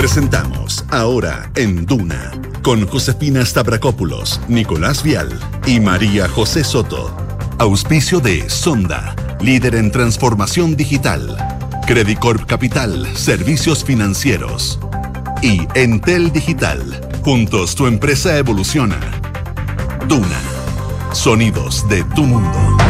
Presentamos ahora en Duna con Josefina Stavrakopoulos, Nicolás Vial y María José Soto. Auspicio de Sonda, líder en transformación digital. Credicorp Capital, servicios financieros. Y Entel Digital, juntos tu empresa evoluciona. Duna, sonidos de tu mundo.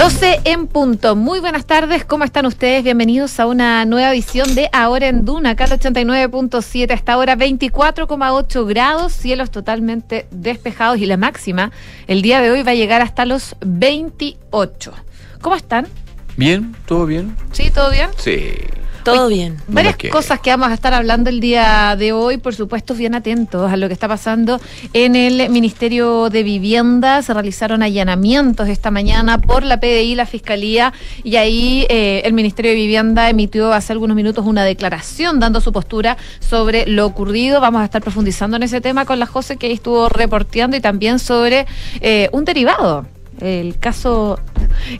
12 en punto. Muy buenas tardes, ¿cómo están ustedes? Bienvenidos a una nueva edición de Ahora en Duna, acá al 89.7, hasta ahora 24,8 grados, cielos totalmente despejados y la máxima el día de hoy va a llegar hasta los 28. ¿Cómo están? Bien, todo bien. ¿Sí, todo bien? Sí. Todo bien. Varias cosas que vamos a estar hablando el día de hoy, por supuesto, bien atentos a lo que está pasando en el Ministerio de Vivienda. Se realizaron allanamientos esta mañana por la PDI, la Fiscalía, y ahí eh, el Ministerio de Vivienda emitió hace algunos minutos una declaración dando su postura sobre lo ocurrido. Vamos a estar profundizando en ese tema con la José que ahí estuvo reporteando y también sobre eh, un derivado el caso,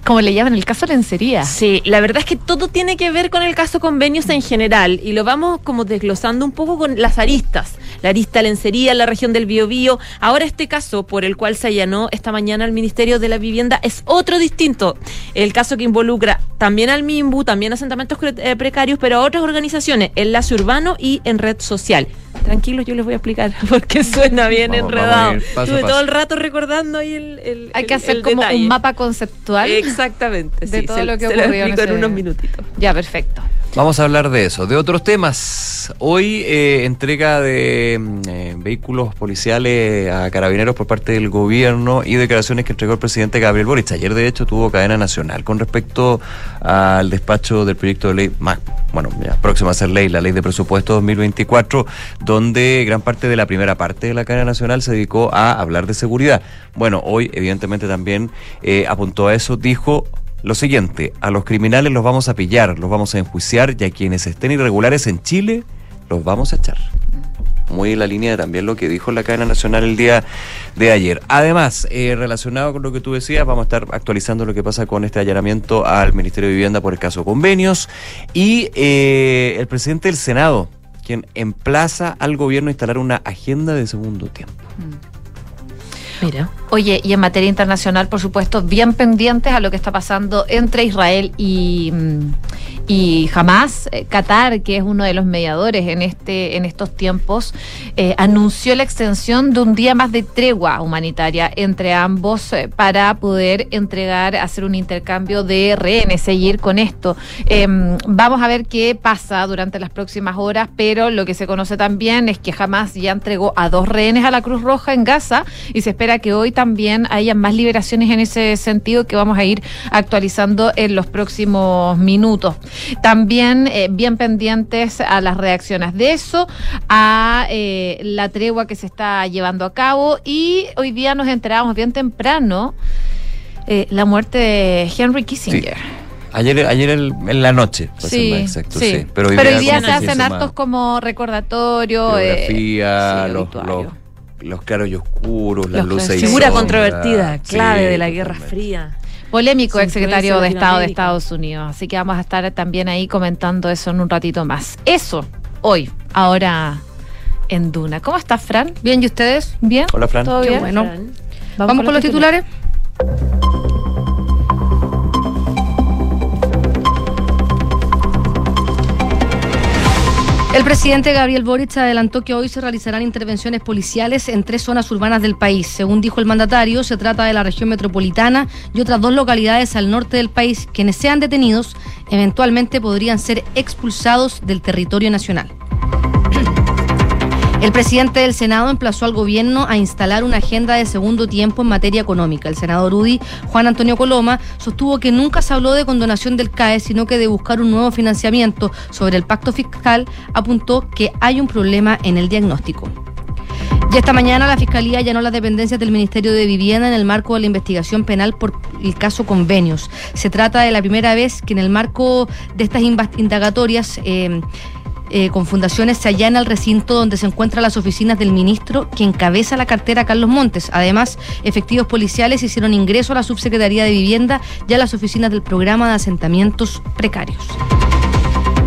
como le llaman, el caso lencería. Sí, la verdad es que todo tiene que ver con el caso convenios en general y lo vamos como desglosando un poco con las aristas. La arista lencería en la región del Biobío. Ahora este caso por el cual se allanó esta mañana al Ministerio de la Vivienda es otro distinto. El caso que involucra también al MIMBU, también asentamientos eh, precarios, pero a otras organizaciones, enlace urbano y en red social. Tranquilos, yo les voy a explicar porque suena bien enredado. Estuve todo el rato recordando ahí el. Hay que hacer como un mapa conceptual. Exactamente. De todo lo que ocurrió. en, en unos minutitos. Ya, perfecto. Vamos a hablar de eso, de otros temas. Hoy eh, entrega de mm, eh, vehículos policiales a carabineros por parte del gobierno y declaraciones que entregó el presidente Gabriel Boric. Ayer, de hecho, tuvo cadena nacional con respecto al despacho del proyecto de ley, más, bueno, ya, próxima a ser ley, la ley de presupuesto 2024, donde gran parte de la primera parte de la cadena nacional se dedicó a hablar de seguridad. Bueno, hoy, evidentemente, también eh, apuntó a eso, dijo lo siguiente, a los criminales los vamos a pillar, los vamos a enjuiciar y a quienes estén irregulares en Chile los vamos a echar. Muy en la línea de también lo que dijo la cadena nacional el día de ayer. Además, eh, relacionado con lo que tú decías, vamos a estar actualizando lo que pasa con este allanamiento al Ministerio de Vivienda por el caso convenios y eh, el presidente del Senado, quien emplaza al gobierno a instalar una agenda de segundo tiempo. Mm. Mira. Oye, y en materia internacional, por supuesto, bien pendientes a lo que está pasando entre Israel y, mm, y Hamas. Eh, Qatar, que es uno de los mediadores en, este, en estos tiempos, eh, anunció la extensión de un día más de tregua humanitaria entre ambos eh, para poder entregar, hacer un intercambio de rehenes, seguir con esto. Em, vamos a ver qué pasa durante las próximas horas, pero lo que se conoce también es que Hamas ya entregó a dos rehenes a la Cruz Roja en Gaza y se espera que hoy también haya más liberaciones en ese sentido que vamos a ir actualizando en los próximos minutos. También eh, bien pendientes a las reacciones de eso, a eh, la tregua que se está llevando a cabo y hoy día nos enteramos bien temprano eh, la muerte de Henry Kissinger. Ayer, ayer en la noche, sí, exacto, sí. Pero hoy día, se hacen actos como recordatorio. Geografía, los, los claros y oscuros, las luces. Figura controvertida, clave de la Guerra Fría. Polémico ex secretario de Estado de Estados Unidos. Así que vamos a estar también ahí comentando eso en un ratito más. Eso, hoy, ahora en Duna. ¿Cómo está Fran? ¿Bien y ustedes? ¿Bien? Hola, Fran. ¿Todo bien? Bueno. ¿Vamos, con, los titulares? El presidente Gabriel Boric adelantó que hoy se realizarán intervenciones policiales en tres zonas urbanas del país. Según dijo el mandatario, se trata de la región metropolitana y otras dos localidades al norte del país. Quienes sean detenidos eventualmente podrían ser expulsados del territorio nacional. El presidente del Senado emplazó al gobierno a instalar una agenda de segundo tiempo en materia económica. El senador UDI, Juan Antonio Coloma, sostuvo que nunca se habló de condonación del CAE, sino que de buscar un nuevo financiamiento. Sobre el pacto fiscal, apuntó que hay un problema en el diagnóstico. Y esta mañana la Fiscalía allanó las dependencias del Ministerio de Vivienda en el marco de la investigación penal por el caso convenios. Se trata de la primera vez que en el marco de estas indagatorias... Eh, eh, con fundaciones se allana el recinto donde se encuentran las oficinas del ministro que encabeza la cartera Carlos Montes. Además, efectivos policiales hicieron ingreso a la subsecretaría de Vivienda y a las oficinas del programa de asentamientos precarios.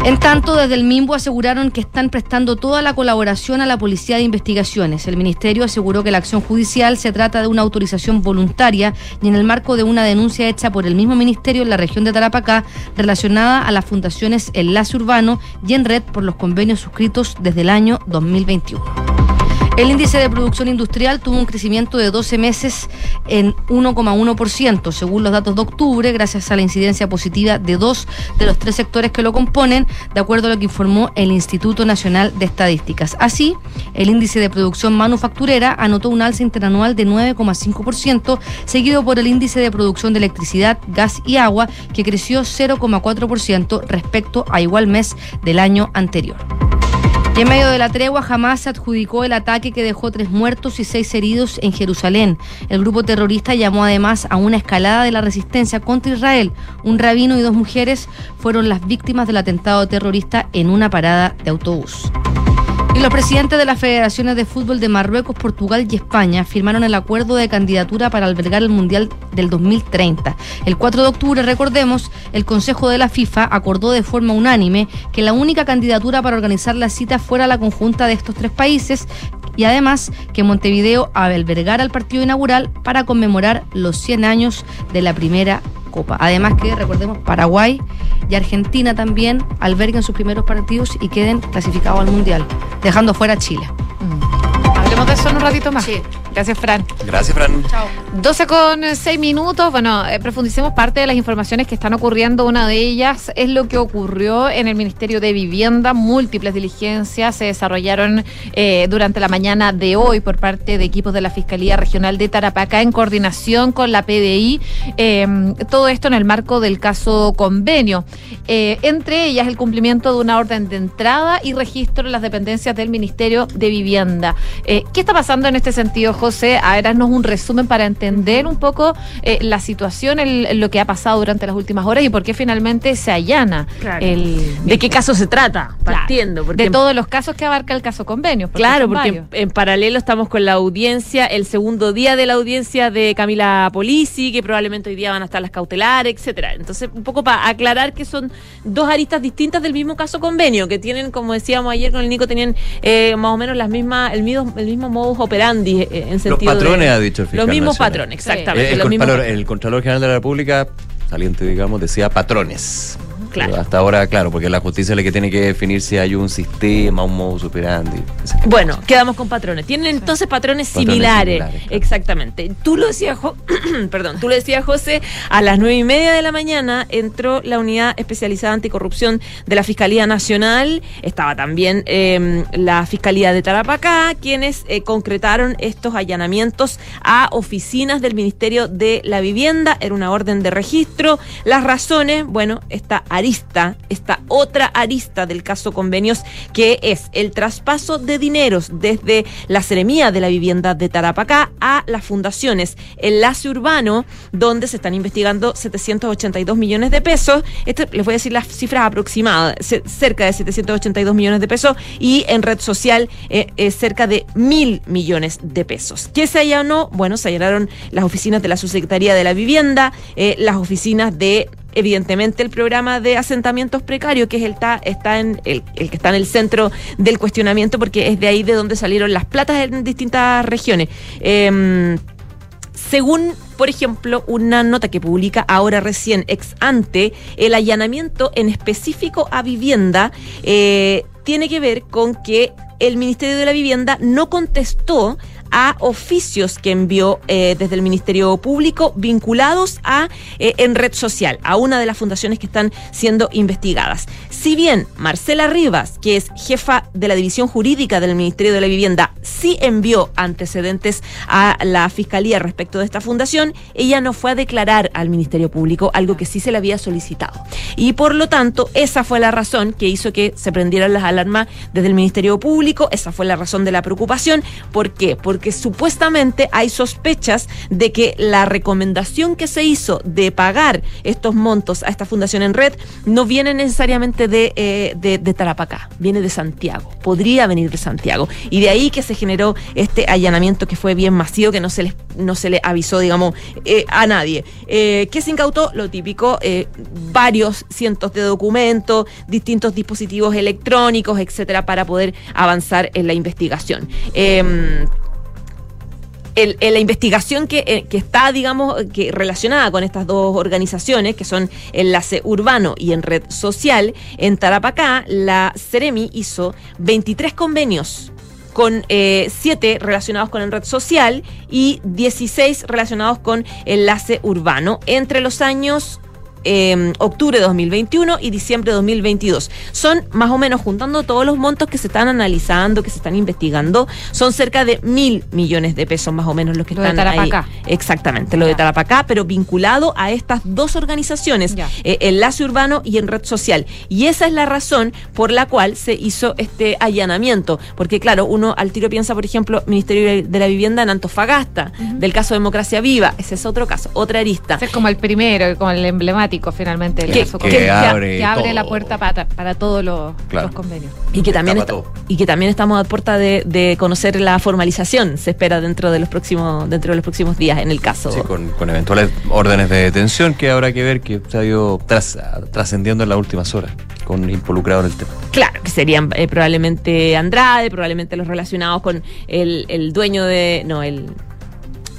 En tanto, desde el MIMBO aseguraron que están prestando toda la colaboración a la Policía de Investigaciones. El Ministerio aseguró que la acción judicial se trata de una autorización voluntaria y en el marco de una denuncia hecha por el mismo Ministerio en la región de Tarapacá relacionada a las fundaciones Enlace Urbano y en red por los convenios suscritos desde el año 2021. El índice de producción industrial tuvo un crecimiento de 12 meses en 1,1%, según los datos de octubre, gracias a la incidencia positiva de dos de los tres sectores que lo componen, de acuerdo a lo que informó el Instituto Nacional de Estadísticas. Así, el índice de producción manufacturera anotó un alza interanual de 9,5%, seguido por el índice de producción de electricidad, gas y agua, que creció 0,4% respecto a igual mes del año anterior. En medio de la tregua, jamás se adjudicó el ataque que dejó tres muertos y seis heridos en Jerusalén. El grupo terrorista llamó además a una escalada de la resistencia contra Israel. Un rabino y dos mujeres fueron las víctimas del atentado terrorista en una parada de autobús. Y los presidentes de las federaciones de fútbol de Marruecos, Portugal y España firmaron el acuerdo de candidatura para albergar el Mundial del 2030. El 4 de octubre, recordemos, el Consejo de la FIFA acordó de forma unánime que la única candidatura para organizar la cita fuera la conjunta de estos tres países y además que Montevideo albergara el partido inaugural para conmemorar los 100 años de la primera Copa. Además que, recordemos, Paraguay y Argentina también alberguen sus primeros partidos y queden clasificados al Mundial, dejando fuera a Chile. Mm. Hablemos de eso en un ratito más. Sí. Gracias, Fran. Gracias, Fran. Chao. 12 con 6 minutos. Bueno, eh, profundicemos parte de las informaciones que están ocurriendo. Una de ellas es lo que ocurrió en el Ministerio de Vivienda. Múltiples diligencias se desarrollaron eh, durante la mañana de hoy por parte de equipos de la Fiscalía Regional de Tarapacá en coordinación con la PDI. Eh, todo esto en el marco del caso convenio. Eh, entre ellas el cumplimiento de una orden de entrada y registro en las dependencias del Ministerio de Vivienda. ¿Qué está pasando en este sentido, José? A ver, haznos un resumen para entender un poco eh, la situación, el- lo que ha pasado durante las últimas horas y por qué finalmente se allana Claro. el... ¿De qué caso se trata? Claro, Partiendo. Porque de todos los casos que abarca el caso convenio. porque Claro, porque en paralelo estamos con la audiencia, el segundo día de la audiencia de Camila Polisi, que probablemente hoy día van a estar las cautelares, etcétera. Entonces, un poco para aclarar que son dos aristas distintas del mismo caso convenio, que tienen, como decíamos ayer con el Nico, tenían eh, más o menos las mismas, el mismo, el mismo modus operandi eh, en Los sentido de- patrones, ha dicho el fiscal Los mismos nacional. patrones, exactamente. Eh, el, los mismos el Contralor General de la República, saliente, digamos, decía patrones. Claro. Pero hasta ahora, claro, porque la justicia es la que tiene que definir si hay un sistema, un modus operandi. Bueno, quedamos con patrones. Tienen entonces patrones, Patrones similares. similares, claro. Exactamente. Tú lo decías, Jo- perdón, tú lo decías, José, a las nueve y media de la mañana entró la unidad especializada anticorrupción de la Fiscalía Nacional. Estaba también eh, la Fiscalía de Tarapacá, quienes eh, concretaron estos allanamientos a oficinas del Ministerio de la Vivienda. Era una orden de registro. Las razones, bueno, esta arista, esta otra arista del caso convenios, que es el traspaso de dineros desde la Seremía de la Vivienda de Tarapacá a las fundaciones Enlace Urbano, donde se están investigando 782 millones de pesos. Este, les voy a decir las cifras aproximadas, ce- cerca de 782 millones de pesos, y en red social eh, eh, cerca de mil millones de pesos. ¿Qué se allanó? Bueno, se allanaron las oficinas de la Subsecretaría de la Vivienda, eh, las oficinas de evidentemente el programa de asentamientos precarios, que es el, está en el que está en el centro del cuestionamiento, porque es de ahí de donde salieron las platas en distintas regiones. Em, según, por ejemplo, una nota que publica ahora recién ex ante, el allanamiento en específico a vivienda eh, tiene que ver con que el Ministerio de la Vivienda no contestó a oficios que envió eh, desde el Ministerio Público vinculados a eh, en red social, a una de las fundaciones que están siendo investigadas. Si bien Marcela Rivas, que es jefa de la división jurídica del Ministerio de la Vivienda, sí envió antecedentes a la Fiscalía respecto de esta fundación, ella no fue a declarar al Ministerio Público, algo que sí se le había solicitado. Y por lo tanto, esa fue la razón que hizo que se prendieran las alarmas desde el Ministerio Público, esa fue la razón de la preocupación. ¿Por qué? Porque porque supuestamente hay sospechas de que la recomendación que se hizo de pagar estos montos a esta fundación en red no viene necesariamente de, eh, de, de Tarapacá, viene de Santiago, podría venir de Santiago. Y de ahí que se generó este allanamiento que fue bien masivo, que no se les, no se le avisó, digamos, eh, a nadie. Eh, ¿Qué se incautó? Lo típico, eh, varios cientos de documentos, distintos dispositivos electrónicos, etcétera, para poder avanzar en la investigación. Em, el- en la investigación que, eh, que está, digamos, que relacionada con estas dos organizaciones, que son Enlace Urbano y en Red Social, en Tarapacá, la Ceremi hizo 23 convenios con eh, 7 relacionados con el red social y 16 relacionados con enlace urbano. Entre los años eh, octubre de 2021 y diciembre de 2022. Son más o menos, juntando todos los montos que se están analizando, que se están investigando, son cerca de mil millones de pesos más o menos los que Lo de están ahí. Tarapacá. Exactamente, lo de Ya. Tarapacá, pero vinculado a estas dos organizaciones, eh, Enlace Urbano y en Red Social. Y esa es la razón por la cual se hizo este allanamiento. Porque claro, uno al tiro piensa, por ejemplo, Ministerio de la Vivienda en Antofagasta, del caso Democracia Viva, ese es otro caso, otra arista. Ese es como el primero, como el emblemático finalmente. el Que- caso que abre que abre todo. la puerta para, para todos los, Claro. los convenios. Y que, también está- y que también estamos a puerta de, de conocer la formalización, se espera dentro de los próximos, dentro de los próximos días en el caso. Sí, con, con eventuales órdenes de detención que habrá que ver que se ha ido tras- trascendiendo en las últimas horas con involucrado en el tema. Claro, que serían eh, probablemente Andrade, probablemente los relacionados con el, el dueño de. No, el.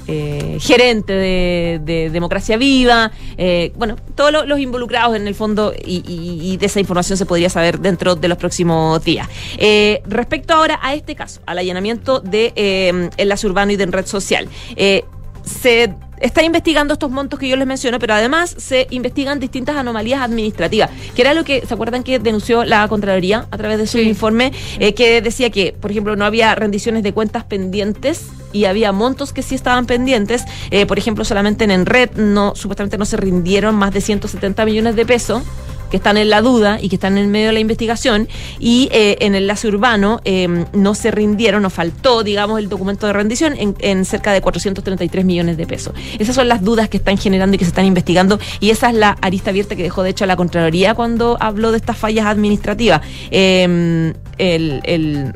Eh, gerente de, de Democracia Viva, eh, bueno, todos lo- los involucrados en el fondo y, de esa información se podría saber dentro de los próximos días. Eh, respecto ahora a este caso, al allanamiento de Enlace Urbano y de Red Social, se está investigando estos montos que yo les menciono, pero además se investigan distintas anomalías administrativas, que era lo que, ¿se acuerdan que denunció la Contraloría a través de su Sí. informe? Eh, que decía que, por ejemplo, no había rendiciones de cuentas pendientes y había montos que sí estaban pendientes. Eh, por ejemplo, solamente en Enred no, supuestamente no se rindieron más de 170 millones de pesos que están en la duda y que están en medio de la investigación y eh, en el enlace urbano eh, no se rindieron, nos faltó, digamos, el documento de rendición en, en cerca de 433 millones de pesos. Esas son las dudas que están generando y que se están investigando y esa es la arista abierta que dejó de hecho la Contraloría cuando habló de estas fallas administrativas. El- el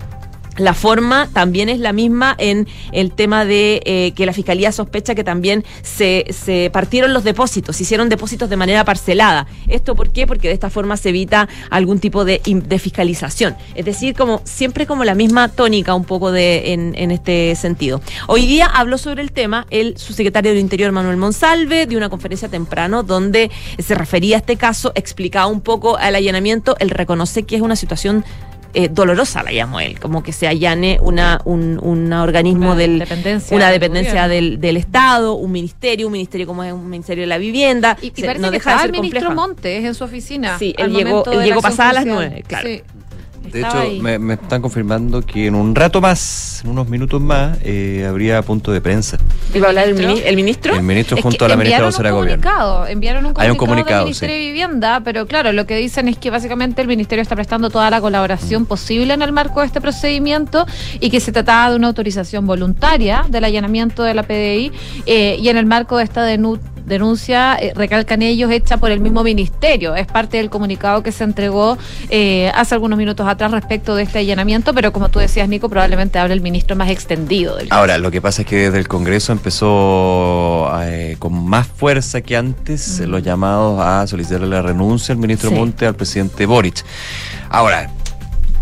la forma también es la misma en el tema de eh, que la fiscalía sospecha que también se, se partieron los depósitos, se hicieron depósitos de manera parcelada. ¿Esto por qué? Porque de esta forma se evita algún tipo de, fiscalización. Es decir, como siempre como la misma tónica un poco de en, en este sentido. Hoy día habló sobre el tema el subsecretario del Interior Manuel Monsalve de una conferencia temprano donde se refería a este caso, explicaba un poco al allanamiento, él reconoce que es una situación eh, dolorosa, la llamo él, como que se allane una, un, un organismo Una del dependencia una dependencia del, del Estado, un ministerio, un ministerio como es un ministerio de la vivienda. Y, y se- parece no que deja de ser el ministro compleja. Montes en su oficina. Sí, él llegó- él llegó acción pasadas las nueve, claro. Sí. De Estaba hecho, me, me están confirmando que en un rato más, en unos minutos más, eh, habría punto de prensa. ¿Iba a hablar el, ¿Ministro? mini- el ministro? El ministro Es junto a la ministra vocera de un gobierno. comunicado, enviaron un Hay un comunicado, comunicado, del Ministerio sí. de Vivienda, pero claro, lo que dicen es que básicamente el Ministerio está prestando toda la Mm. colaboración posible en el marco de este procedimiento y que se trataba de una autorización voluntaria del allanamiento de la PDI eh, y en el marco de esta denu- denuncia, eh, recalcan ellos, hecha por el mismo ministerio. Es parte del comunicado que se entregó eh, hace algunos minutos atrás respecto de este allanamiento, pero como tú decías, Nico, probablemente hable el ministro más extendido del Ahora, lo que pasa es que desde el Congreso empezó eh, con más fuerza que antes los llamados a solicitarle la renuncia al ministro Sí. Monte al presidente Boric. Ahora,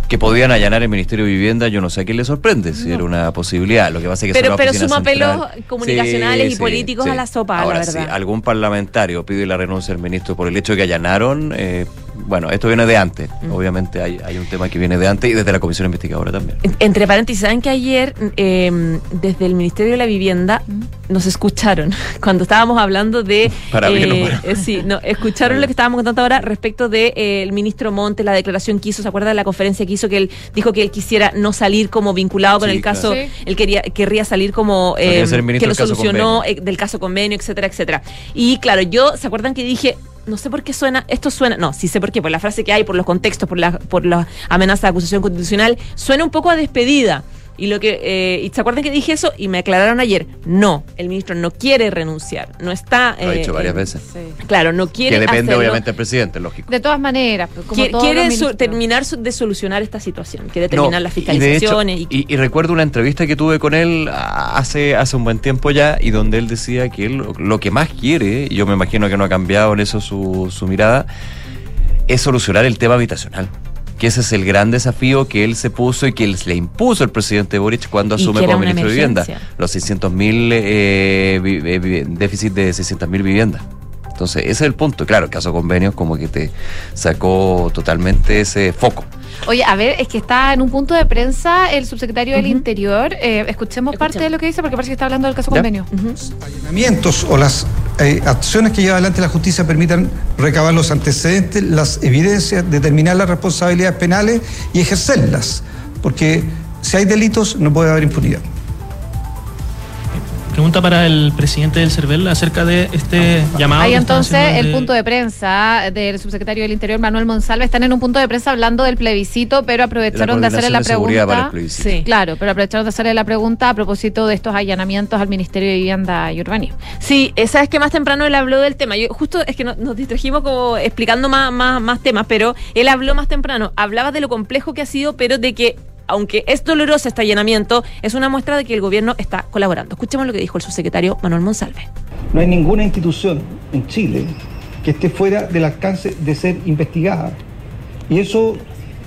que podían allanar el Ministerio de Vivienda, yo no sé a quién le sorprende, si era una posibilidad. Lo que pasa es que Pero- pero suma central. pelos comunicacionales y políticos a la sopa, la Ahora, verdad. si algún parlamentario pide la renuncia al ministro por el hecho de que allanaron, eh, bueno, esto viene de antes. Mm. Obviamente hay, hay un tema que viene de antes y desde la comisión investigadora también. En- Entre paréntesis, ¿saben que ayer eh, desde el Ministerio de la Vivienda nos escucharon cuando estábamos hablando de... Para bien eh, para eh, sí, no, escucharon lo que estábamos contando ahora respecto del de, eh, el ministro Monte, la declaración que hizo, ¿se acuerda de la conferencia que hizo que él dijo que él quisiera no salir como vinculado con Sí, el caso, claro. él quería, querría salir como... eh, quería ser ministro que lo solucionó convenio. eh, del caso convenio, etcétera, etcétera. Y claro, yo, ¿se acuerdan que dije no sé por qué suena, esto suena, no, sí sé por qué, por la frase que hay, por los contextos, por la, por la amenaza de acusación constitucional, suena un poco a despedida. Y lo que eh, y se acuerdan que dije eso y me aclararon ayer, no, el ministro no quiere renunciar, no está Lo ha eh, dicho varias eh, veces. Claro, no quiere Que depende hacerlo. obviamente del presidente, lógico. De todas maneras, pues, como Qui- todos quiere los su- terminar su- de solucionar esta situación, quiere terminar No, las y de hecho- fiscalizaciones y, Y, y recuerdo una entrevista que tuve con él hace, hace un buen tiempo ya, y donde él decía que él lo, lo que más quiere, y yo me imagino que no ha cambiado en eso su, su mirada, es solucionar el tema habitacional. Que ese es el gran desafío que él se puso y que él- le impuso el presidente Boric cuando asume como ministro de Vivienda. Los 600 mil, déficit de 600 mil viviendas. Entonces, ese es el punto. Claro, el caso convenios como que te sacó totalmente ese foco. Oye, a ver, es que está en un punto de prensa el subsecretario del. Interior. Eh, escuchemos parte de lo que dice porque parece que está hablando del caso Ya. convenio. Ujú. allanamientos o las eh, acciones que lleva adelante la justicia permitan recabar los antecedentes, las evidencias, determinar las responsabilidades penales y ejercerlas. Porque si hay delitos no puede haber impunidad. Pregunta para el presidente del CERVEL acerca de este llamado. Ahí que están entonces el punto de prensa del subsecretario del Interior, Manuel Monsalve, están en un punto de prensa hablando del plebiscito, pero aprovecharon de hacerle la seguridad para el pregunta. plebiscito. Sí. Claro, pero aprovecharon de hacerle la pregunta a propósito de estos allanamientos al Ministerio de Vivienda y Urbanismo. Sí, eh, sabes que más temprano él habló del tema. Yo, justo es que no- nos distrajimos como explicando más, más, más temas, pero él habló más temprano. Hablaba de lo complejo que ha sido, pero de que, aunque es doloroso este allanamiento, es una muestra de que el gobierno está colaborando. Escuchemos lo que dijo el subsecretario Manuel Monsalve. No hay ninguna institución en Chile que esté fuera del alcance de ser investigada. Y eso,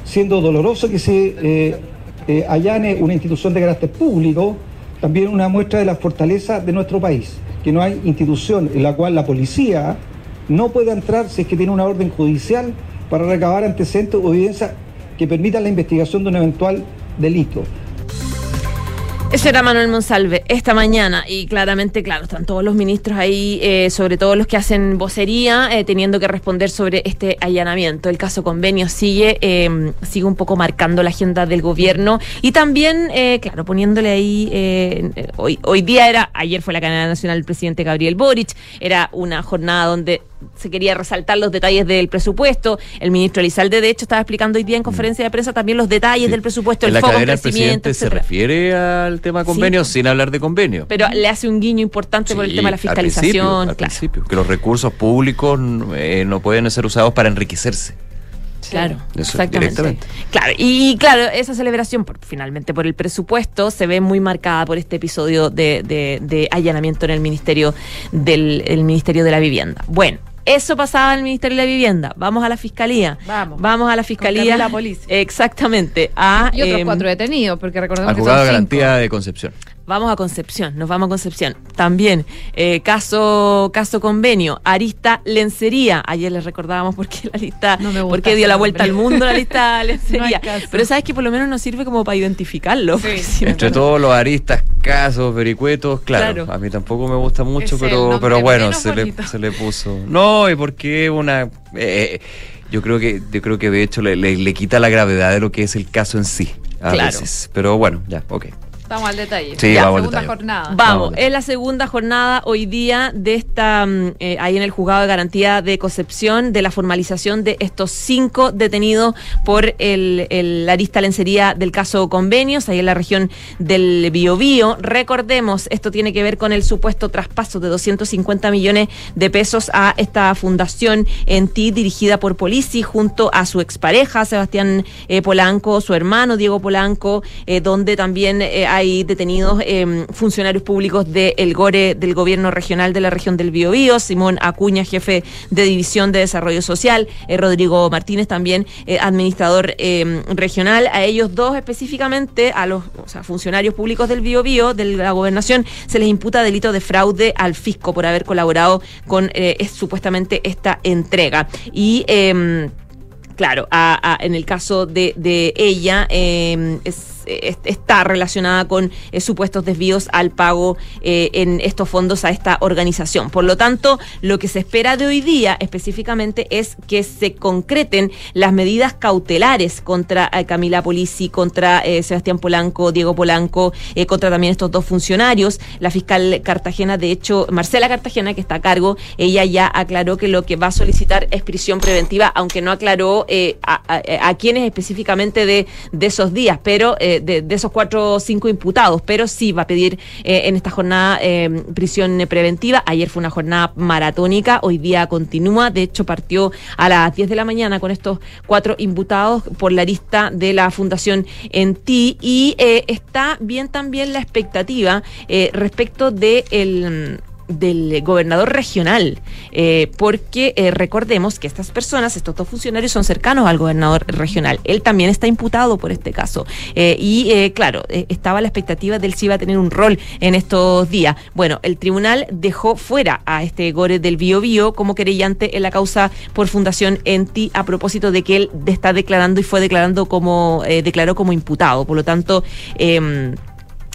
siendo doloroso que se eh, eh, allane una institución de carácter público, también una muestra de la fortaleza de nuestro país, que no hay institución en la cual la policía no pueda entrar si es que tiene una orden judicial para recabar antecedentes o evidencia que permitan la investigación de un eventual delito. Ese era Manuel Monsalve esta mañana y claramente, claro, están todos los ministros ahí, eh, sobre todo los que hacen vocería, eh, teniendo que responder sobre este allanamiento. El caso convenio sigue, eh, sigue un poco marcando la agenda del gobierno y también, eh, claro, poniéndole ahí, hoy, hoy día era, ayer fue la cadena nacional del presidente Gabriel Boric, era una jornada donde se quería resaltar los detalles del presupuesto. El ministro Elizalde, de hecho, estaba explicando hoy día en conferencia de prensa también los detalles Sí. del presupuesto, en el la foco en cadena el crecimiento, presidente se refiere al tema Sí. convenio sin hablar de convenio. Pero le hace un guiño importante por el tema de la al principio, fiscalización. al claro, principio, que los recursos públicos eh, no pueden ser usados para enriquecerse. claro, Eso, exactamente. directamente. Claro, y claro, esa celebración, por, finalmente por el presupuesto, se ve muy marcada por este episodio de, de- de allanamiento en el Ministerio del el Ministerio de la Vivienda. Bueno. Eso pasaba en el Ministerio de la Vivienda. Vamos a la Fiscalía. Vamos. Vamos a la Fiscalía. Camila Police. Exactamente. A, Y otros em, cuatro detenidos, porque recordemos Al que son de cinco. garantía de Concepción. Vamos a Concepción, nos vamos a Concepción. También, eh, caso, caso convenio, Arista Lencería. Ayer les recordábamos por qué la lista, No me gusta por qué dio la vuelta al mundo la lista Lencería. No. Pero sabes que por lo menos nos sirve como para identificarlo. porque si no- Entre todos los aristas, casos, vericuetos, claro, Claro. a mí tampoco me gusta mucho, Es pero, pero bueno, se le, se le puso. No, y porque una eh, yo creo que, yo creo que de hecho le, le- le quita la gravedad de lo que es el caso en sí, a Claro. veces. Pero bueno, ya, ok. Estamos al detalle. Sí, Ya, vamos al segunda detalle. jornada. Vamos. Vamos, es la segunda jornada hoy día de esta, mm, eh, ahí en el juzgado de garantía de Concepción, de la formalización de estos cinco detenidos por el, el la arista lencería del caso convenios, ahí en la región del Biobío. Recordemos, esto tiene que ver con el supuesto traspaso de 250 millones de pesos a esta fundación en ti dirigida por Polici junto a su expareja Sebastián eh, Polanco, su hermano Diego Polanco, eh, donde también eh, hay detenidos eh, funcionarios públicos del GORE del gobierno regional de la región del Biobío, Simón Acuña, jefe de división de desarrollo social, eh, Rodrigo Martínez también eh, administrador eh, regional, a ellos dos específicamente, a los funcionarios públicos del Biobío, de la gobernación, se les imputa delito de fraude al fisco por haber colaborado con eh, es- supuestamente esta entrega. Y em, Claro, en el caso de, de ella, es- es- está relacionada con eh, supuestos desvíos al pago eh, en estos fondos a esta organización. Por lo tanto, lo que se espera de hoy día específicamente es que se concreten las medidas cautelares contra eh, Camila Polisi, contra Sebastián Polanco, Diego Polanco, contra también estos dos funcionarios. La fiscal Cartagena, de hecho, Marcela Cartagena, que está a cargo, ella ya aclaró que lo que va a solicitar es prisión preventiva, aunque no aclaró a, a- quiénes específicamente de, esos días, pero de, esos cuatro o cinco imputados, pero sí va a pedir eh, en esta jornada eh, prisión preventiva. Ayer fue una jornada maratónica, hoy día continúa. De hecho, partió a las 10 de la mañana con estos cuatro imputados por la lista de la Fundación En Ti. Y eh, está bien también la expectativa eh, respecto de el del gobernador regional, eh, porque eh, recordemos que estas personas, estos dos funcionarios, son cercanos al gobernador regional. Él también está imputado por este caso. Eh, y claro, estaba la expectativa de él si iba a tener un rol en estos días. Bueno, el tribunal dejó fuera a este Gore del Bio Bio como querellante en la causa por Fundación Enti a propósito de que él está declarando y fue declarando como, declaró como imputado. Por lo tanto, em,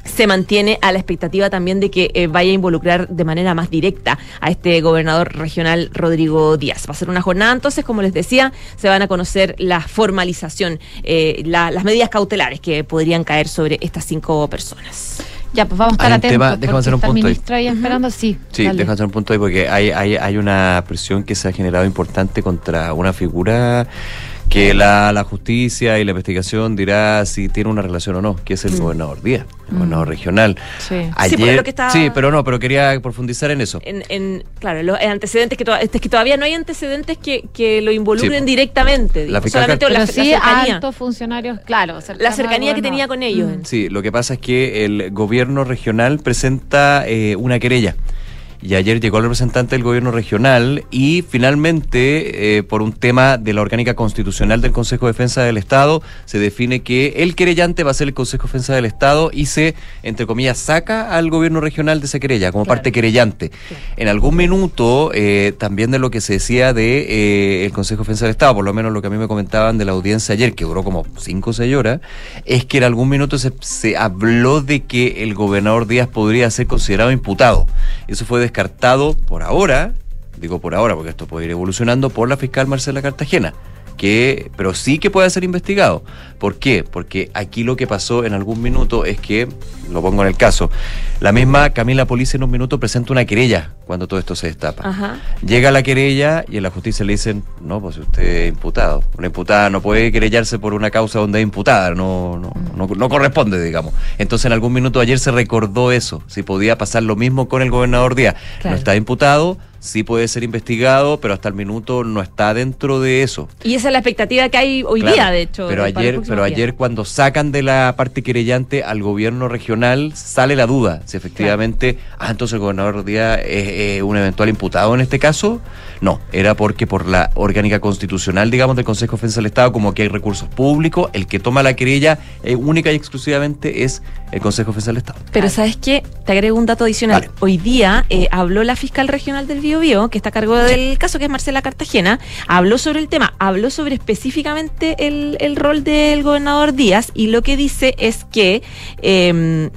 se mantiene a la expectativa también de que eh, vaya a involucrar de manera más directa a este gobernador regional Rodrigo Díaz. Va a ser una jornada, entonces, como les decía, se van a conocer la formalización, eh, la- las medidas cautelares que podrían caer sobre estas cinco personas. Ya, pues vamos a estar Hay un atentos. tema- déjame hacer un punto ahí. ministro ahí esperando, sí. Sí, dale. déjame hacer un punto ahí porque hay, hay, hay una presión que se ha generado importante contra una figura que la, la justicia y la investigación dirá si tiene una relación o no, que es el gobernador Díaz, el gobernador regional. Sí. Mm. Sí, lo que está- sí, pero no, pero quería profundizar en eso. En, en- claro, los antecedentes que, to- es que todavía no hay antecedentes que, que lo involucren Sí. directamente. La solamente Pero la, sí, la cercanía, altos funcionarios, claro. la cercanía que tenía con ellos. Mm. Sí, lo que pasa es que el gobierno regional presenta eh, una querella. Y ayer llegó el representante del gobierno regional y finalmente, eh, por un tema de la orgánica constitucional del Consejo de Defensa del Estado, se define que el querellante va a ser el Consejo de Defensa del Estado y se, entre comillas, saca al gobierno regional de esa querella como parte querellante. En algún minuto, eh, también de lo que se decía de eh, el Consejo de Defensa del Estado, por lo menos lo que a mí me comentaban de la audiencia ayer, que duró como 5 o 6 horas, es que en algún minuto se, se habló de que el gobernador Díaz podría ser considerado imputado. Eso fue descartado por ahora, digo por ahora porque esto puede ir evolucionando, por la fiscal Marcela Cartagena. Que, pero sí que puede ser investigado. ¿Por qué? Porque aquí lo que pasó en algún minuto es que, lo pongo en el caso, la misma Camila Police en un minuto presenta una querella cuando todo esto se destapa. Ajá. Llega la querella y en la justicia le dicen, no, pues usted es imputado. Una imputada no puede querellarse por una causa donde es imputada, no, no, no, no corresponde, digamos. Entonces en algún minuto ayer se recordó eso, si podía pasar lo mismo con el gobernador Díaz. Claro. No está imputado, sí puede ser investigado, pero hasta el minuto no está dentro de eso. Y esa es la expectativa que hay hoy Claro, día, de hecho. Pero ayer, pero ayer cuando sacan de la parte querellante al gobierno regional, sale la duda si efectivamente, ah, entonces el gobernador Díaz es eh, un eventual imputado en este caso. No, era porque por la orgánica constitucional, digamos, del Consejo de Defensa del Estado, como que hay recursos públicos, el que toma la querella eh, única y exclusivamente es el Consejo de Defensa del Estado. Pero ¿sabes qué? Te agrego un dato adicional. Hoy día eh, habló la fiscal regional del Bío Bío, que está a cargo del caso, que es Marcela Cartagena, habló sobre el tema, habló sobre específicamente el, el rol del gobernador Díaz y lo que dice es que... eh,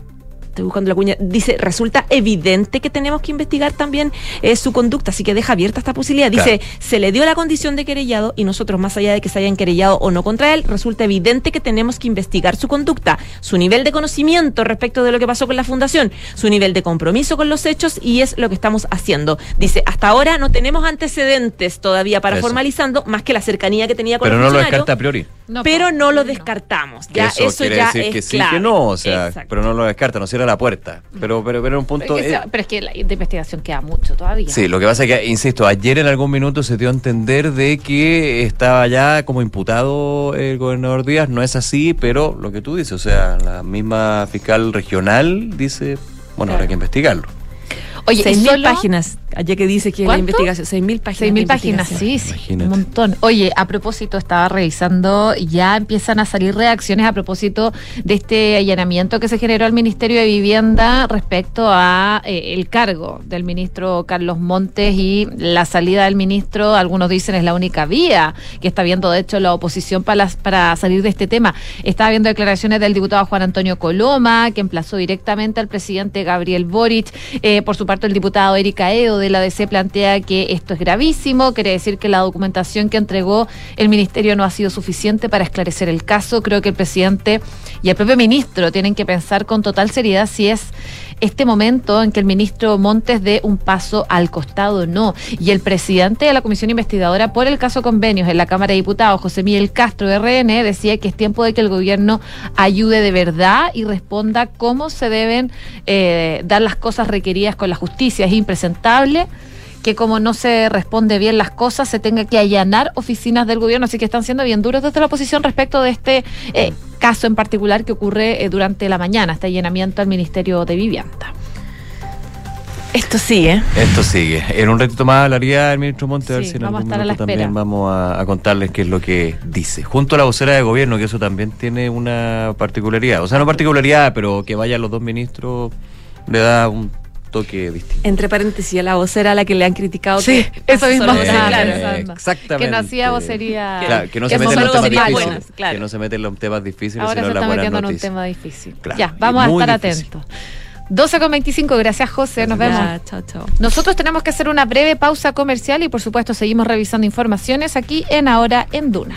Estoy buscando la cuña. Dice, resulta evidente que tenemos que investigar también eh, su conducta, así que deja abierta esta posibilidad. Dice, Claro. se le dio la condición de querellado y nosotros, más allá de que se hayan querellado o no contra él, resulta evidente que tenemos que investigar su conducta, su nivel de conocimiento respecto de lo que pasó con la fundación, su nivel de compromiso con los hechos y es lo que estamos haciendo. Dice, hasta ahora no tenemos antecedentes todavía para Eso. formalizando, más que la cercanía que tenía con Pero el no lo descarta a priori. No, pero no lo descartamos. Ya, eso, eso, quiere ya decir es que sí, clave. que no, o sea, Exacto. pero no lo descarta, no cierra la puerta. Pero, pero, pero un punto. Pero es, que, eh, pero es que la de investigación queda mucho todavía. Sí, lo que pasa es que, insisto, ayer en algún minuto se dio a entender de que estaba ya como imputado el gobernador Díaz. No es así, pero lo que tú dices, o sea, la misma fiscal regional dice, bueno, habrá que investigarlo. Oye, Seis y mil solo- páginas, allá que dice que la investigación, seis mil páginas. Seis mil páginas, sí, sí, Imagínate. un montón. Oye, a propósito, estaba revisando, ya empiezan a salir reacciones a propósito de este allanamiento que se generó al Ministerio de Vivienda respecto a eh, el cargo del ministro Carlos Montes y la salida del ministro, algunos dicen es la única vía que está viendo, de hecho, la oposición para, las- para salir de este tema. Estaba viendo declaraciones del diputado Juan Antonio Coloma, que emplazó directamente al presidente Gabriel Boric. Eh, por su parte, el diputado Erika Edo de la DC plantea que esto es gravísimo, quiere decir que la documentación que entregó el ministerio no ha sido suficiente para esclarecer el caso. Creo que el presidente y el propio ministro tienen que pensar con total seriedad si es este momento en que el ministro Montes dé un paso al costado no. Y el presidente de la Comisión Investigadora por el caso convenios en la Cámara de Diputados, José Miguel Castro de RN, decía que es tiempo de que el gobierno ayude de verdad y responda cómo se deben eh, dar las cosas requeridas con la justicia. Es impresentable que como no se responde bien las cosas, se tenga que allanar oficinas del gobierno, así que están siendo bien duros desde la oposición respecto de este eh, caso en particular que ocurre eh, durante la mañana, este allanamiento al Ministerio de Vivienda. Esto sigue. Esto sigue. En un ratito más hablaría el ministro Monte, a ver si en vamos a algún estar a la también espera. vamos a, a contarles qué es lo que dice. Junto a la vocera de gobierno, que eso también tiene una particularidad. O sea, no particularidad, pero que vayan los dos ministros le da un toque distinto. Entre paréntesis, a la vocera a la que le han criticado. Sí, que eso mismo Eh, claro. exactamente. Que no hacía vocería. Claro, que no se mete en los temas difíciles. buenas, claro. Que no se mete en los temas difíciles, Ahora sino se las está metiendo en un tema difícil. Claro, Ya, vamos a estar difícil. atentos. 12 con 25, gracias José, nos vemos. Ya, chao, chao. Nosotros tenemos que hacer una breve pausa comercial y por supuesto seguimos revisando informaciones aquí en Ahora en Duna.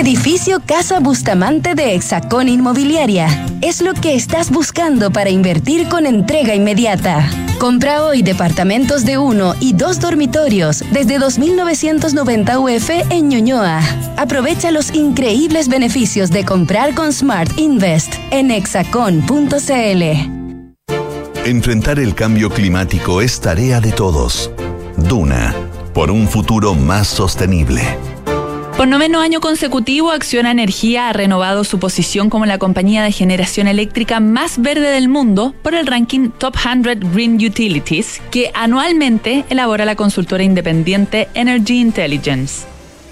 Edificio Casa Bustamante de Hexacón Inmobiliaria. Es lo que estás buscando para invertir con entrega inmediata. Compra hoy departamentos de uno y dos dormitorios desde 2.990 UF en Ñuñoa. Aprovecha los increíbles beneficios de comprar con Smart Invest en hexacon.cl. Enfrentar el cambio climático es tarea de todos. Duna, por un futuro más sostenible. Por noveno año consecutivo, Acciona Energía ha renovado su posición como la compañía de generación eléctrica más verde del mundo por el ranking Top 100 Green Utilities, que anualmente elabora la consultora independiente Energy Intelligence.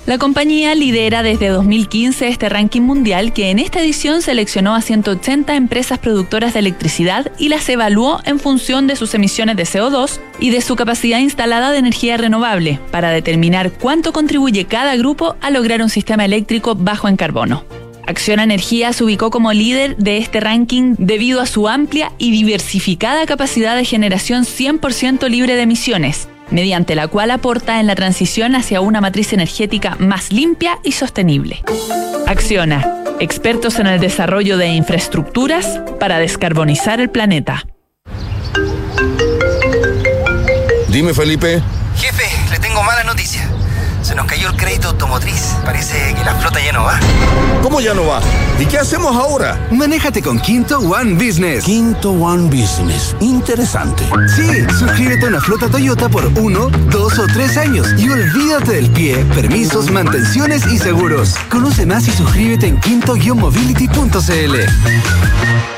La compañía lidera desde 2015 este ranking mundial que en esta edición seleccionó a 180 empresas productoras de electricidad y las evaluó en función de sus emisiones de CO2 y de su capacidad instalada de energía renovable para determinar cuánto contribuye cada grupo a lograr un sistema eléctrico bajo en carbono. Acciona Energía se ubicó como líder de este ranking debido a su amplia y diversificada capacidad de generación 100% libre de emisiones, mediante la cual aporta en la transición hacia una matriz energética más limpia y sostenible. Acciona, expertos en el desarrollo de infraestructuras para descarbonizar el planeta. Dime, Felipe. Jefe, le tengo mala noticia. Se nos cayó el crédito automotriz. Parece que la flota ya no va. ¿Cómo ya no va? ¿Y qué hacemos ahora? Manéjate con Quinto One Business. Quinto One Business. Interesante. Sí, suscríbete a una flota Toyota por uno, dos o tres años y olvídate del pie, permisos, mantenciones y seguros. Conoce más y suscríbete en quinto-mobility.cl.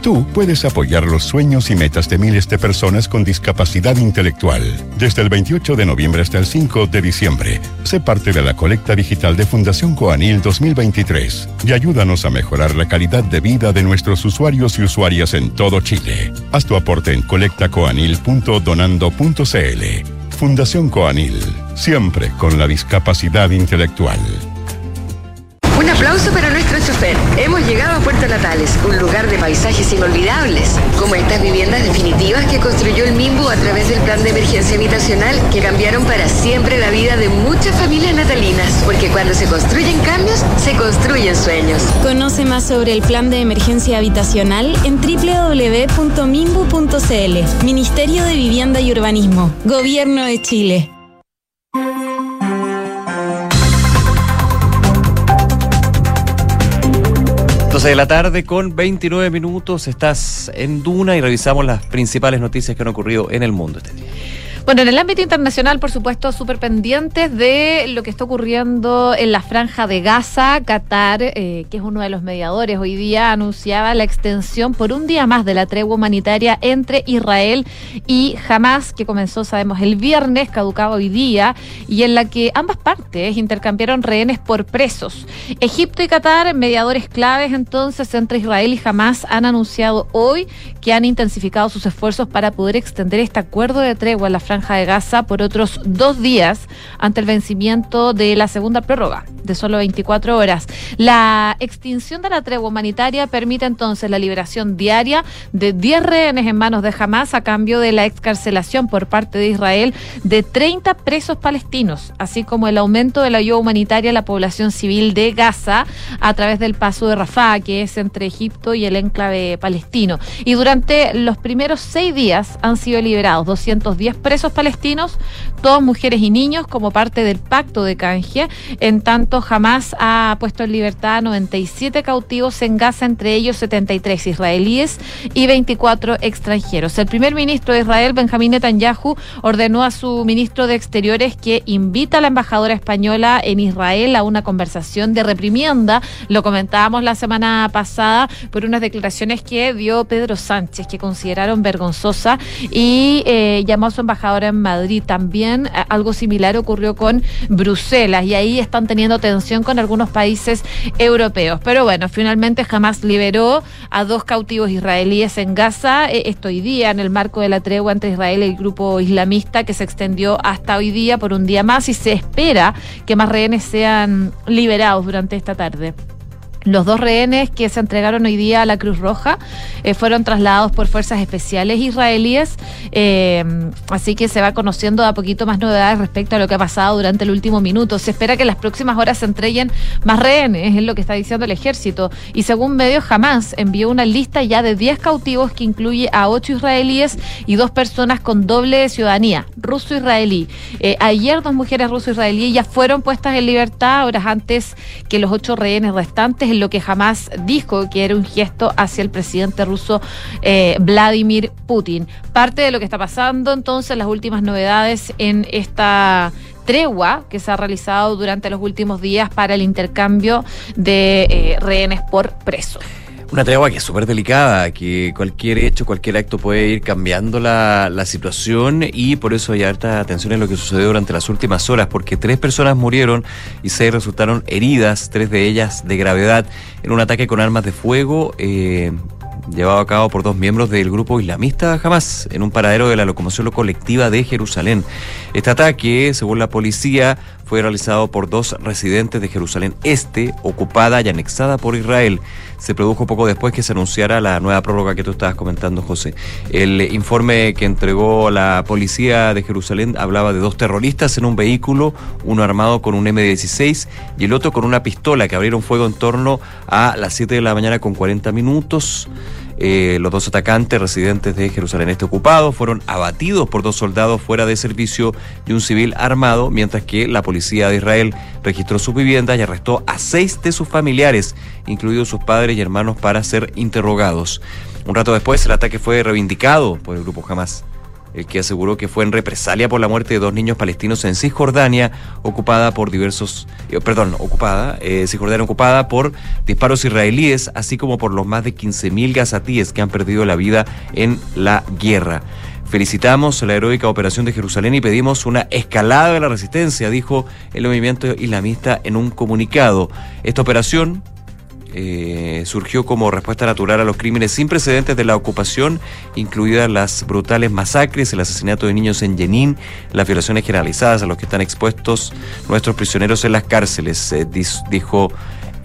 tú puedes apoyar los sueños y metas de miles de personas con discapacidad intelectual. Desde el 28 de noviembre hasta el 5 de diciembre, sé parte de la colecta digital de Fundación Coanil 2023 y ayúdanos a mejorar la calidad de vida de nuestros usuarios y usuarias en todo Chile. Haz tu aporte en colectacoanil.donando.cl. Fundación Coanil, siempre con la discapacidad intelectual. Una aplauso para nuestro chofer. Hemos llegado a Puerto Natales, un lugar de paisajes inolvidables, como estas viviendas definitivas que construyó el MIMBU a través del plan de emergencia habitacional que cambiaron para siempre la vida de muchas familias natalinas, porque cuando se construyen cambios, se construyen sueños. Conoce más sobre el plan de emergencia habitacional en www.mimbu.cl. Ministerio de Vivienda y Urbanismo. Gobierno de Chile. 12 de la tarde con 29 minutos. Estás en Duna y revisamos las principales noticias que han ocurrido en el mundo este día. Bueno, en el ámbito internacional, por supuesto, súper pendientes de lo que está ocurriendo en la franja de Gaza. Qatar, eh, que es uno de los mediadores hoy día, anunciaba la extensión por un día más de la tregua humanitaria entre Israel y Hamas, que comenzó, sabemos, el viernes, caducado hoy día, y en la que ambas partes intercambiaron rehenes por presos. Egipto y Qatar, mediadores claves entonces entre Israel y Hamas, han anunciado hoy que han intensificado sus esfuerzos para poder extender este acuerdo de tregua en la franja de Gaza por otros dos días ante el vencimiento de la segunda prórroga de solo 24 horas. La extinción de la tregua humanitaria permite entonces la liberación diaria de 10 rehenes en manos de Hamas a cambio de la excarcelación por parte de Israel de 30 presos palestinos, así como el aumento de la ayuda humanitaria a la población civil de Gaza a través del paso de Rafah, que es entre Egipto y el enclave palestino. Y durante los primeros seis días han sido liberados 210 presos palestinos, todos mujeres y niños, como parte del pacto de canje. En tanto, Hamas ha puesto en libertad a 97 cautivos en Gaza, entre ellos 73 israelíes y 24 extranjeros. El primer ministro de Israel, Benjamín Netanyahu, ordenó a su ministro de Exteriores que invita a la embajadora española en Israel a una conversación de reprimienda. Lo comentábamos la semana pasada por unas declaraciones que dio Pedro Sánchez, que consideraron vergonzosa y eh, llamó a su embajadora en Madrid. También eh, algo similar ocurrió con Bruselas y ahí están teniendo tensión con algunos países europeos. Pero bueno, finalmente jamás liberó a dos cautivos israelíes en Gaza. Eh, esto hoy día en el marco de la tregua entre Israel y el grupo islamista que se extendió hasta hoy día por un día más y se espera que más rehenes sean liberados durante esta tarde. Los dos rehenes que se entregaron hoy día a la Cruz Roja eh, fueron trasladados por fuerzas especiales israelíes, eh, así que se va conociendo a poquito más novedades respecto a lo que ha pasado durante el último minuto. Se espera que en las próximas horas se entreguen más rehenes, es lo que está diciendo el ejército. Y según medios, jamás envió una lista ya de 10 cautivos que incluye a 8 israelíes y dos personas con doble ciudadanía, ruso-israelí. Eh, ayer dos mujeres ruso-israelíes ya fueron puestas en libertad horas antes que los ocho rehenes restantes lo que jamás dijo que era un gesto hacia el presidente ruso eh, Vladimir Putin. Parte de lo que está pasando entonces, las últimas novedades en esta tregua que se ha realizado durante los últimos días para el intercambio de eh, rehenes por presos. Una tregua que es súper delicada, que cualquier hecho, cualquier acto puede ir cambiando la, la, situación y por eso hay harta atención en lo que sucedió durante las últimas horas, porque tres personas murieron y seis resultaron heridas, tres de ellas de gravedad, en un ataque con armas de fuego. Eh, llevado a cabo por dos miembros del grupo islamista Hamas en un paradero de la locomoción colectiva de Jerusalén. Este ataque, según la policía, fue realizado por dos residentes de Jerusalén Este, ocupada y anexada por Israel. Se produjo poco después que se anunciara la nueva prórroga que tú estabas comentando, José. El informe que entregó la policía de Jerusalén hablaba de dos terroristas en un vehículo, uno armado con un M16 y el otro con una pistola que abrieron fuego en torno a las 7 de la mañana con 40 minutos. Eh, los dos atacantes residentes de Jerusalén Este ocupado fueron abatidos por dos soldados fuera de servicio y un civil armado, mientras que la policía de Israel registró su vivienda y arrestó a seis de sus familiares, incluidos sus padres y hermanos, para ser interrogados. Un rato después, el ataque fue reivindicado por el grupo Hamas el que aseguró que fue en represalia por la muerte de dos niños palestinos en Cisjordania, ocupada por diversos, eh, perdón, ocupada, eh, Cisjordania ocupada por disparos israelíes, así como por los más de 15.000 gazatíes que han perdido la vida en la guerra. Felicitamos la heroica operación de Jerusalén y pedimos una escalada de la resistencia, dijo el movimiento islamista en un comunicado. Esta operación eh, surgió como respuesta natural a los crímenes sin precedentes de la ocupación, incluidas las brutales masacres, el asesinato de niños en Jenin, las violaciones generalizadas a los que están expuestos nuestros prisioneros en las cárceles, eh, dijo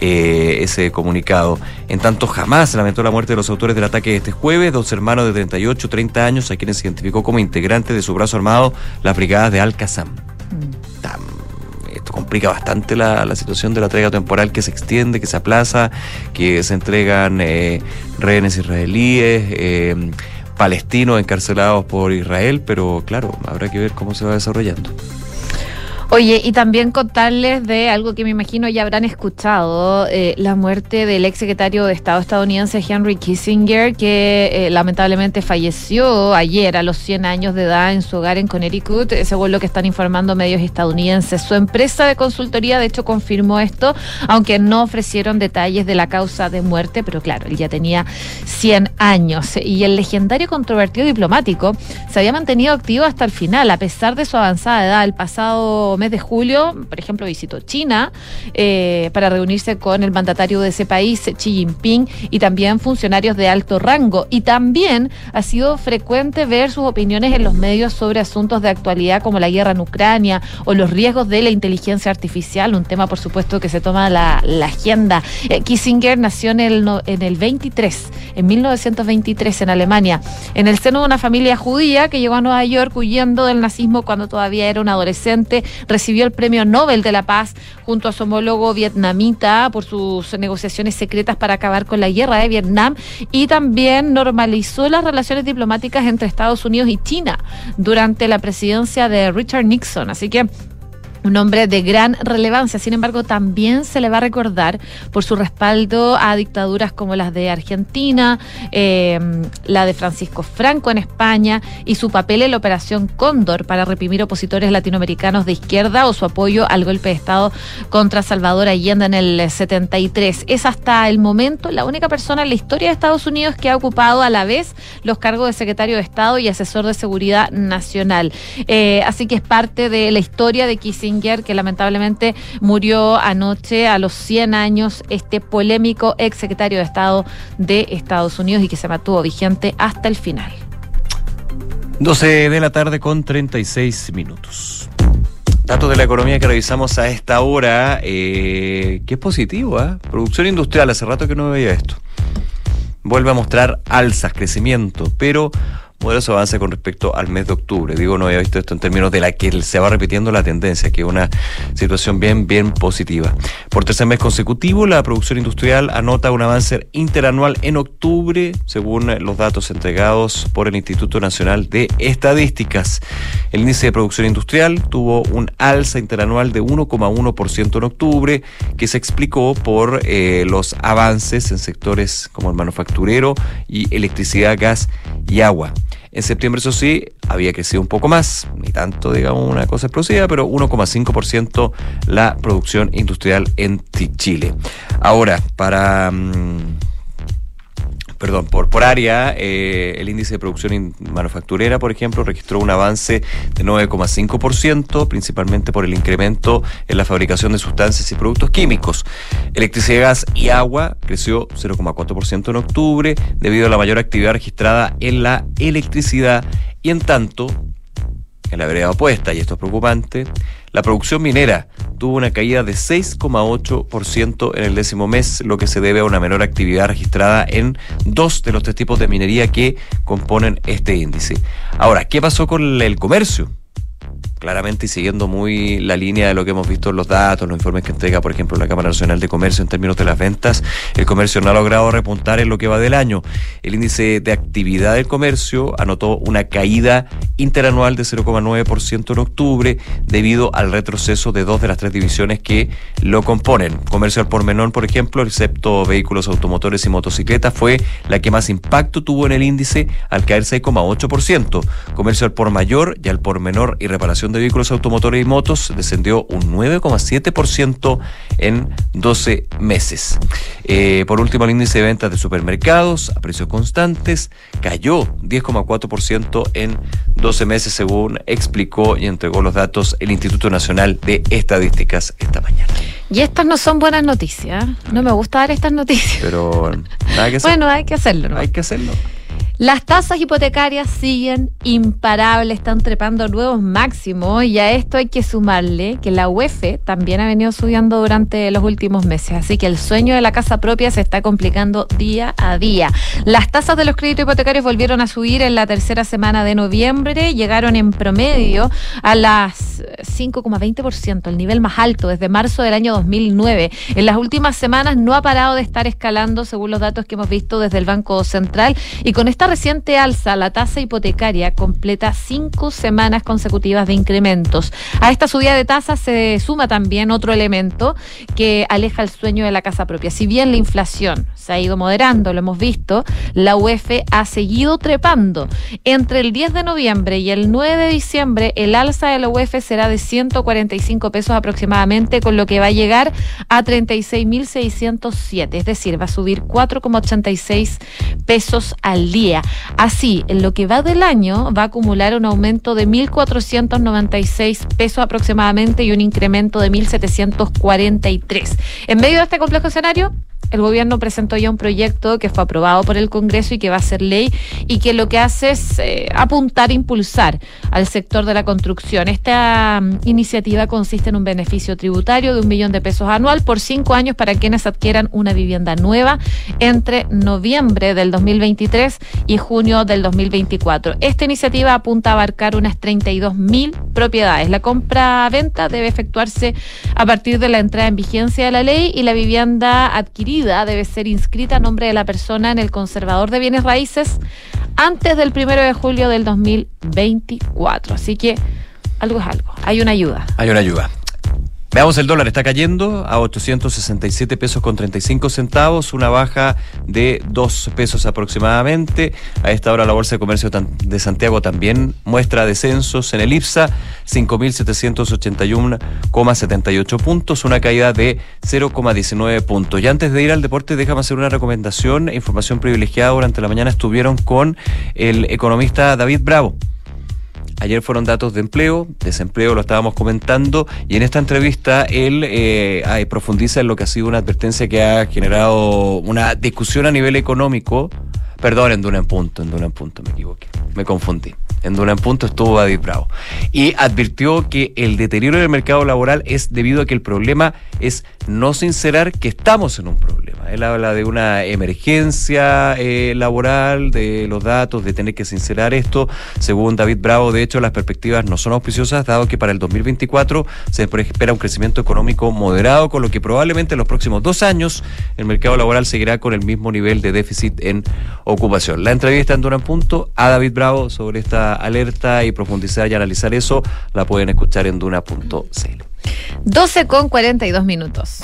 eh, ese comunicado. En tanto, jamás lamentó la muerte de los autores del ataque de este jueves, dos hermanos de 38, 30 años, a quienes identificó como integrantes de su brazo armado, las brigadas de Al-Qassam. Esto complica bastante la, la situación de la entrega temporal que se extiende, que se aplaza, que se entregan eh, rehenes israelíes, eh, palestinos encarcelados por Israel, pero claro, habrá que ver cómo se va desarrollando. Oye, y también contarles de algo que me imagino ya habrán escuchado, eh, la muerte del ex secretario de Estado estadounidense Henry Kissinger, que eh, lamentablemente falleció ayer a los 100 años de edad en su hogar en Connecticut, eh, según lo que están informando medios estadounidenses. Su empresa de consultoría, de hecho, confirmó esto, aunque no ofrecieron detalles de la causa de muerte, pero claro, él ya tenía 100 años. Y el legendario controvertido diplomático se había mantenido activo hasta el final, a pesar de su avanzada edad. El pasado mes de julio, por ejemplo, visitó China eh, para reunirse con el mandatario de ese país, Xi Jinping, y también funcionarios de alto rango. Y también ha sido frecuente ver sus opiniones en los medios sobre asuntos de actualidad como la guerra en Ucrania o los riesgos de la inteligencia artificial, un tema, por supuesto, que se toma la, agenda. Eh, Kissinger nació en el, en el 23, en 1923, en Alemania, en el seno de una familia judía que llegó a Nueva York huyendo del nazismo cuando todavía era un adolescente. Recibió el premio Nobel de la Paz junto a su homólogo vietnamita por sus negociaciones secretas para acabar con la guerra de Vietnam y también normalizó las relaciones diplomáticas entre Estados Unidos y China durante la presidencia de Richard Nixon. Así que un hombre de gran relevancia. Sin embargo, también se le va a recordar por su respaldo a dictaduras como las de Argentina, eh, la de Francisco Franco en España y su papel en la Operación Cóndor para reprimir opositores latinoamericanos de izquierda o su apoyo al golpe de Estado contra Salvador Allende en el 73. Es hasta el momento la única persona en la historia de Estados Unidos que ha ocupado a la vez los cargos de secretario de Estado y asesor de seguridad nacional. Eh, así que es parte de la historia de Kissinger, que lamentablemente murió anoche a los 100 años, este polémico ex secretario de Estado de Estados Unidos y que se mantuvo vigente hasta el final. 12 de la tarde con 36 minutos. Datos de la economía que revisamos a esta hora, eh, que es positivo, ¿ah? Producción industrial, hace rato que no veía esto. Vuelve a mostrar alzas, crecimiento, pero moderoso avance con respecto al mes de octubre. Digo, no había visto esto en términos de la que se va repitiendo la tendencia, que es una situación bien, bien positiva. Por tercer mes consecutivo, la producción industrial anota un avance interanual en octubre, según los datos entregados por el Instituto Nacional de Estadísticas. El índice de producción industrial tuvo un alza interanual de 1,1% en octubre, que se explicó por eh, los avances en sectores como el manufacturero y electricidad, gas y agua. En septiembre, eso sí, había crecido un poco más, ni tanto, digamos, una cosa explosiva, pero 1,5% la producción industrial en Chile. Ahora, para... mm, Perdón, por, por área, eh, el índice de producción manufacturera, por ejemplo, registró un avance de 9,5%, principalmente por el incremento en la fabricación de sustancias y productos químicos. Electricidad, gas y agua creció 0,4% en octubre, debido a la mayor actividad registrada en la electricidad. Y en tanto, en la vereda opuesta, y esto es preocupante, la producción minera tuvo una caída de 6,8% en el décimo mes, lo que se debe a una menor actividad registrada en dos de los tres tipos de minería que componen este índice. Ahora, ¿qué pasó con el comercio? Claramente y siguiendo muy la línea de lo que hemos visto en los datos, los informes que entrega, por ejemplo, la Cámara Nacional de Comercio en términos de las ventas, el comercio no ha logrado repuntar en lo que va del año. El índice de actividad del comercio anotó una caída interanual de 0,9% en octubre debido al retroceso de dos de las tres divisiones que lo componen. Comercio al por menor, por ejemplo, excepto vehículos automotores y motocicletas, fue la que más impacto tuvo en el índice al caer 6,8%. Comercio al por mayor y al por menor y reparación de vehículos automotores y motos descendió un 9,7% en 12 meses. Eh, por último, el índice de ventas de supermercados a precios constantes cayó 10,4% en 12 meses, según explicó y entregó los datos el Instituto Nacional de Estadísticas esta mañana. Y estas no son buenas noticias. No me gusta dar estas noticias. Pero nada que hacer. Bueno, hay que hacerlo. ¿no? Hay que hacerlo. Las tasas hipotecarias siguen imparables, están trepando nuevos máximos y a esto hay que sumarle que la UEF también ha venido subiendo durante los últimos meses, así que el sueño de la casa propia se está complicando día a día. Las tasas de los créditos hipotecarios volvieron a subir en la tercera semana de noviembre, llegaron en promedio a las 5,20%, el nivel más alto desde marzo del año 2009. En las últimas semanas no ha parado de estar escalando según los datos que hemos visto desde el Banco Central y con esta reciente alza, la tasa hipotecaria completa cinco semanas consecutivas de incrementos. A esta subida de tasas se suma también otro elemento que aleja el sueño de la casa propia. Si bien la inflación se ha ido moderando, lo hemos visto, la UEF ha seguido trepando. Entre el 10 de noviembre y el 9 de diciembre, el alza de la UEF será de 145 pesos aproximadamente, con lo que va a llegar a 36.607, es decir, va a subir 4,86 pesos al día. Así, en lo que va del año, va a acumular un aumento de 1.496 pesos aproximadamente y un incremento de 1.743. En medio de este complejo escenario, el gobierno presentó ya un proyecto que fue aprobado por el Congreso y que va a ser ley y que lo que hace es eh, apuntar, impulsar al sector de la construcción. Esta mm, iniciativa consiste en un beneficio tributario de un millón de pesos anual por cinco años para quienes adquieran una vivienda nueva entre noviembre del 2023 y junio del 2024. Esta iniciativa apunta a abarcar unas 32 mil propiedades. La compra-venta debe efectuarse a partir de la entrada en vigencia de la ley y la vivienda adquirida debe ser inscrita a nombre de la persona en el conservador de bienes raíces antes del primero de julio del 2024. Así que algo es algo. Hay una ayuda. Hay una ayuda. Veamos, el dólar está cayendo a 867 pesos con 35 centavos, una baja de 2 pesos aproximadamente. A esta hora la Bolsa de Comercio de Santiago también muestra descensos en el IPSA, 5.781,78 puntos, una caída de 0,19 puntos. Y antes de ir al deporte, déjame hacer una recomendación, información privilegiada durante la mañana estuvieron con el economista David Bravo. Ayer fueron datos de empleo, desempleo, lo estábamos comentando, y en esta entrevista él eh, profundiza en lo que ha sido una advertencia que ha generado una discusión a nivel económico. Perdón, en Duna en Punto, en Duna en Punto, me equivoqué, me confundí. En Duna en Punto estuvo David Bravo. Y advirtió que el deterioro del mercado laboral es debido a que el problema es no sincerar que estamos en un problema. Él habla de una emergencia eh, laboral, de los datos, de tener que sincerar esto. Según David Bravo, de hecho, las perspectivas no son auspiciosas, dado que para el 2024 se espera un crecimiento económico moderado, con lo que probablemente en los próximos dos años el mercado laboral seguirá con el mismo nivel de déficit en ocupación. La entrevista en Duran Punto a David Bravo sobre esta alerta y profundizar y analizar eso la pueden escuchar en duna.cl. 12 con 42 minutos.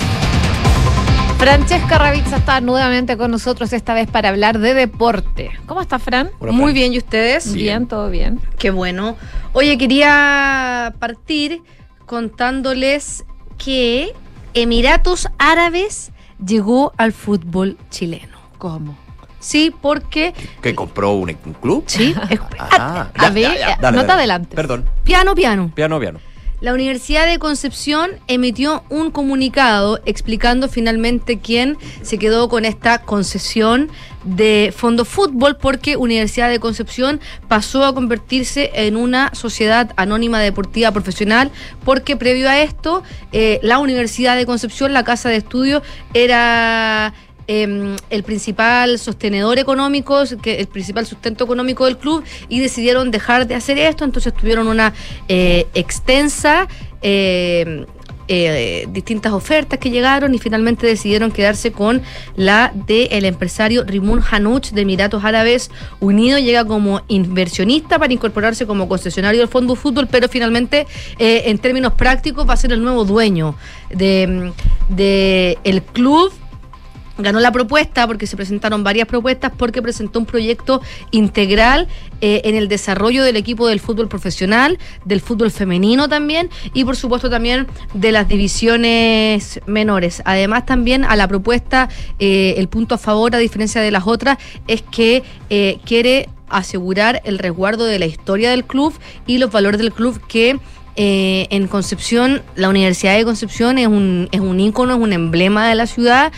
Francesca Ravizza está nuevamente con nosotros, esta vez para hablar de deporte. ¿Cómo está, Fran? Muy bien, ¿y ustedes? Bien, todo bien. Qué bueno. Oye, quería partir contándoles que Emiratos Árabes llegó al fútbol chileno. ¿Cómo? Sí, porque. ¿Que compró un, un club? Sí. Ah, a ver, no te adelantes. Perdón. Piano, piano. Piano, piano. La Universidad de Concepción emitió un comunicado explicando finalmente quién se quedó con esta concesión de fondo fútbol porque Universidad de Concepción pasó a convertirse en una sociedad anónima deportiva profesional porque previo a esto eh, la Universidad de Concepción, la casa de estudio, era eh, el principal sostenedor económico, que el principal sustento económico del club, y decidieron dejar de hacer esto, entonces tuvieron una eh, extensa... Eh, eh, distintas ofertas que llegaron y finalmente decidieron quedarse con la del el empresario Rimun Hanuch de Emiratos Árabes Unidos. Llega como inversionista para incorporarse como concesionario del Fondo Fútbol, pero finalmente, eh, en términos prácticos, va a ser el nuevo dueño de, de el club ganó la propuesta porque se presentaron varias propuestas porque presentó un proyecto integral eh, en el desarrollo del equipo del fútbol profesional, del fútbol femenino también y por supuesto también de las divisiones menores. Además también a la propuesta, eh, el punto a favor a diferencia de las otras es que eh, quiere asegurar el resguardo de la historia del club y los valores del club que en Concepción, la Universidad de Concepción es un, es un ícono, es un emblema de la ciudad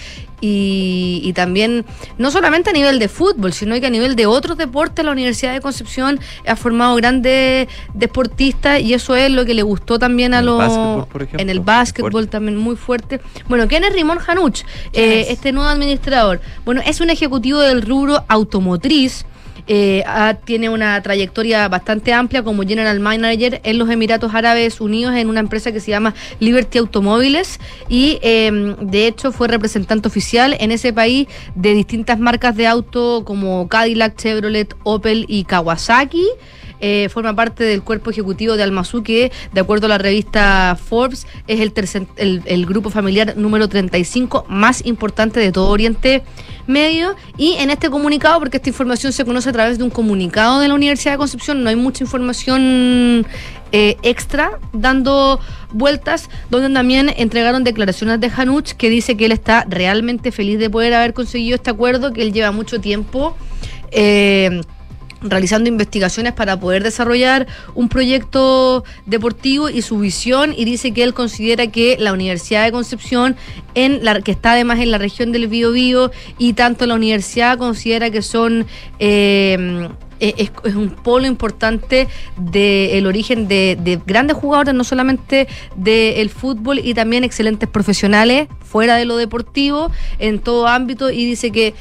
y, y también, no solamente a nivel de fútbol, sino que a nivel de otros deportes, la Universidad de Concepción ha formado grandes deportistas y eso es lo que le gustó también a los... en el básquetbol también muy fuerte. Bueno, ¿quién es Rimón Hanuch? Eh, este nuevo administrador. Bueno, es un ejecutivo del rubro automotriz. Eh, ha- tiene una trayectoria bastante amplia como General Manager en los Emiratos Árabes Unidos en una empresa que se llama Liberty Automóviles y eh, de hecho fue representante oficial en ese país de distintas marcas de auto como Cadillac, Chevrolet, Opel y Kawasaki. Eh, forma parte del cuerpo ejecutivo de Almazú, que de acuerdo a la revista Forbes es el, tercer- grupo familiar número 35 más importante de todo Oriente Medio. Y en este comunicado, porque esta información se conoce a través de un comunicado de la Universidad de Concepción, no hay mucha información eh, extra dando vueltas, donde también entregaron declaraciones de Hanuch que dice que él está realmente feliz de poder haber conseguido este acuerdo, que él lleva mucho tiempo. eh, realizando investigaciones para poder desarrollar un proyecto deportivo y su visión y dice que él considera que la Universidad de Concepción en la que está además en la región del Biobío y tanto la universidad considera que son eh, es, es un polo importante del origen de grandes jugadores, no solamente del fútbol y también excelentes profesionales fuera de lo deportivo en todo ámbito y dice que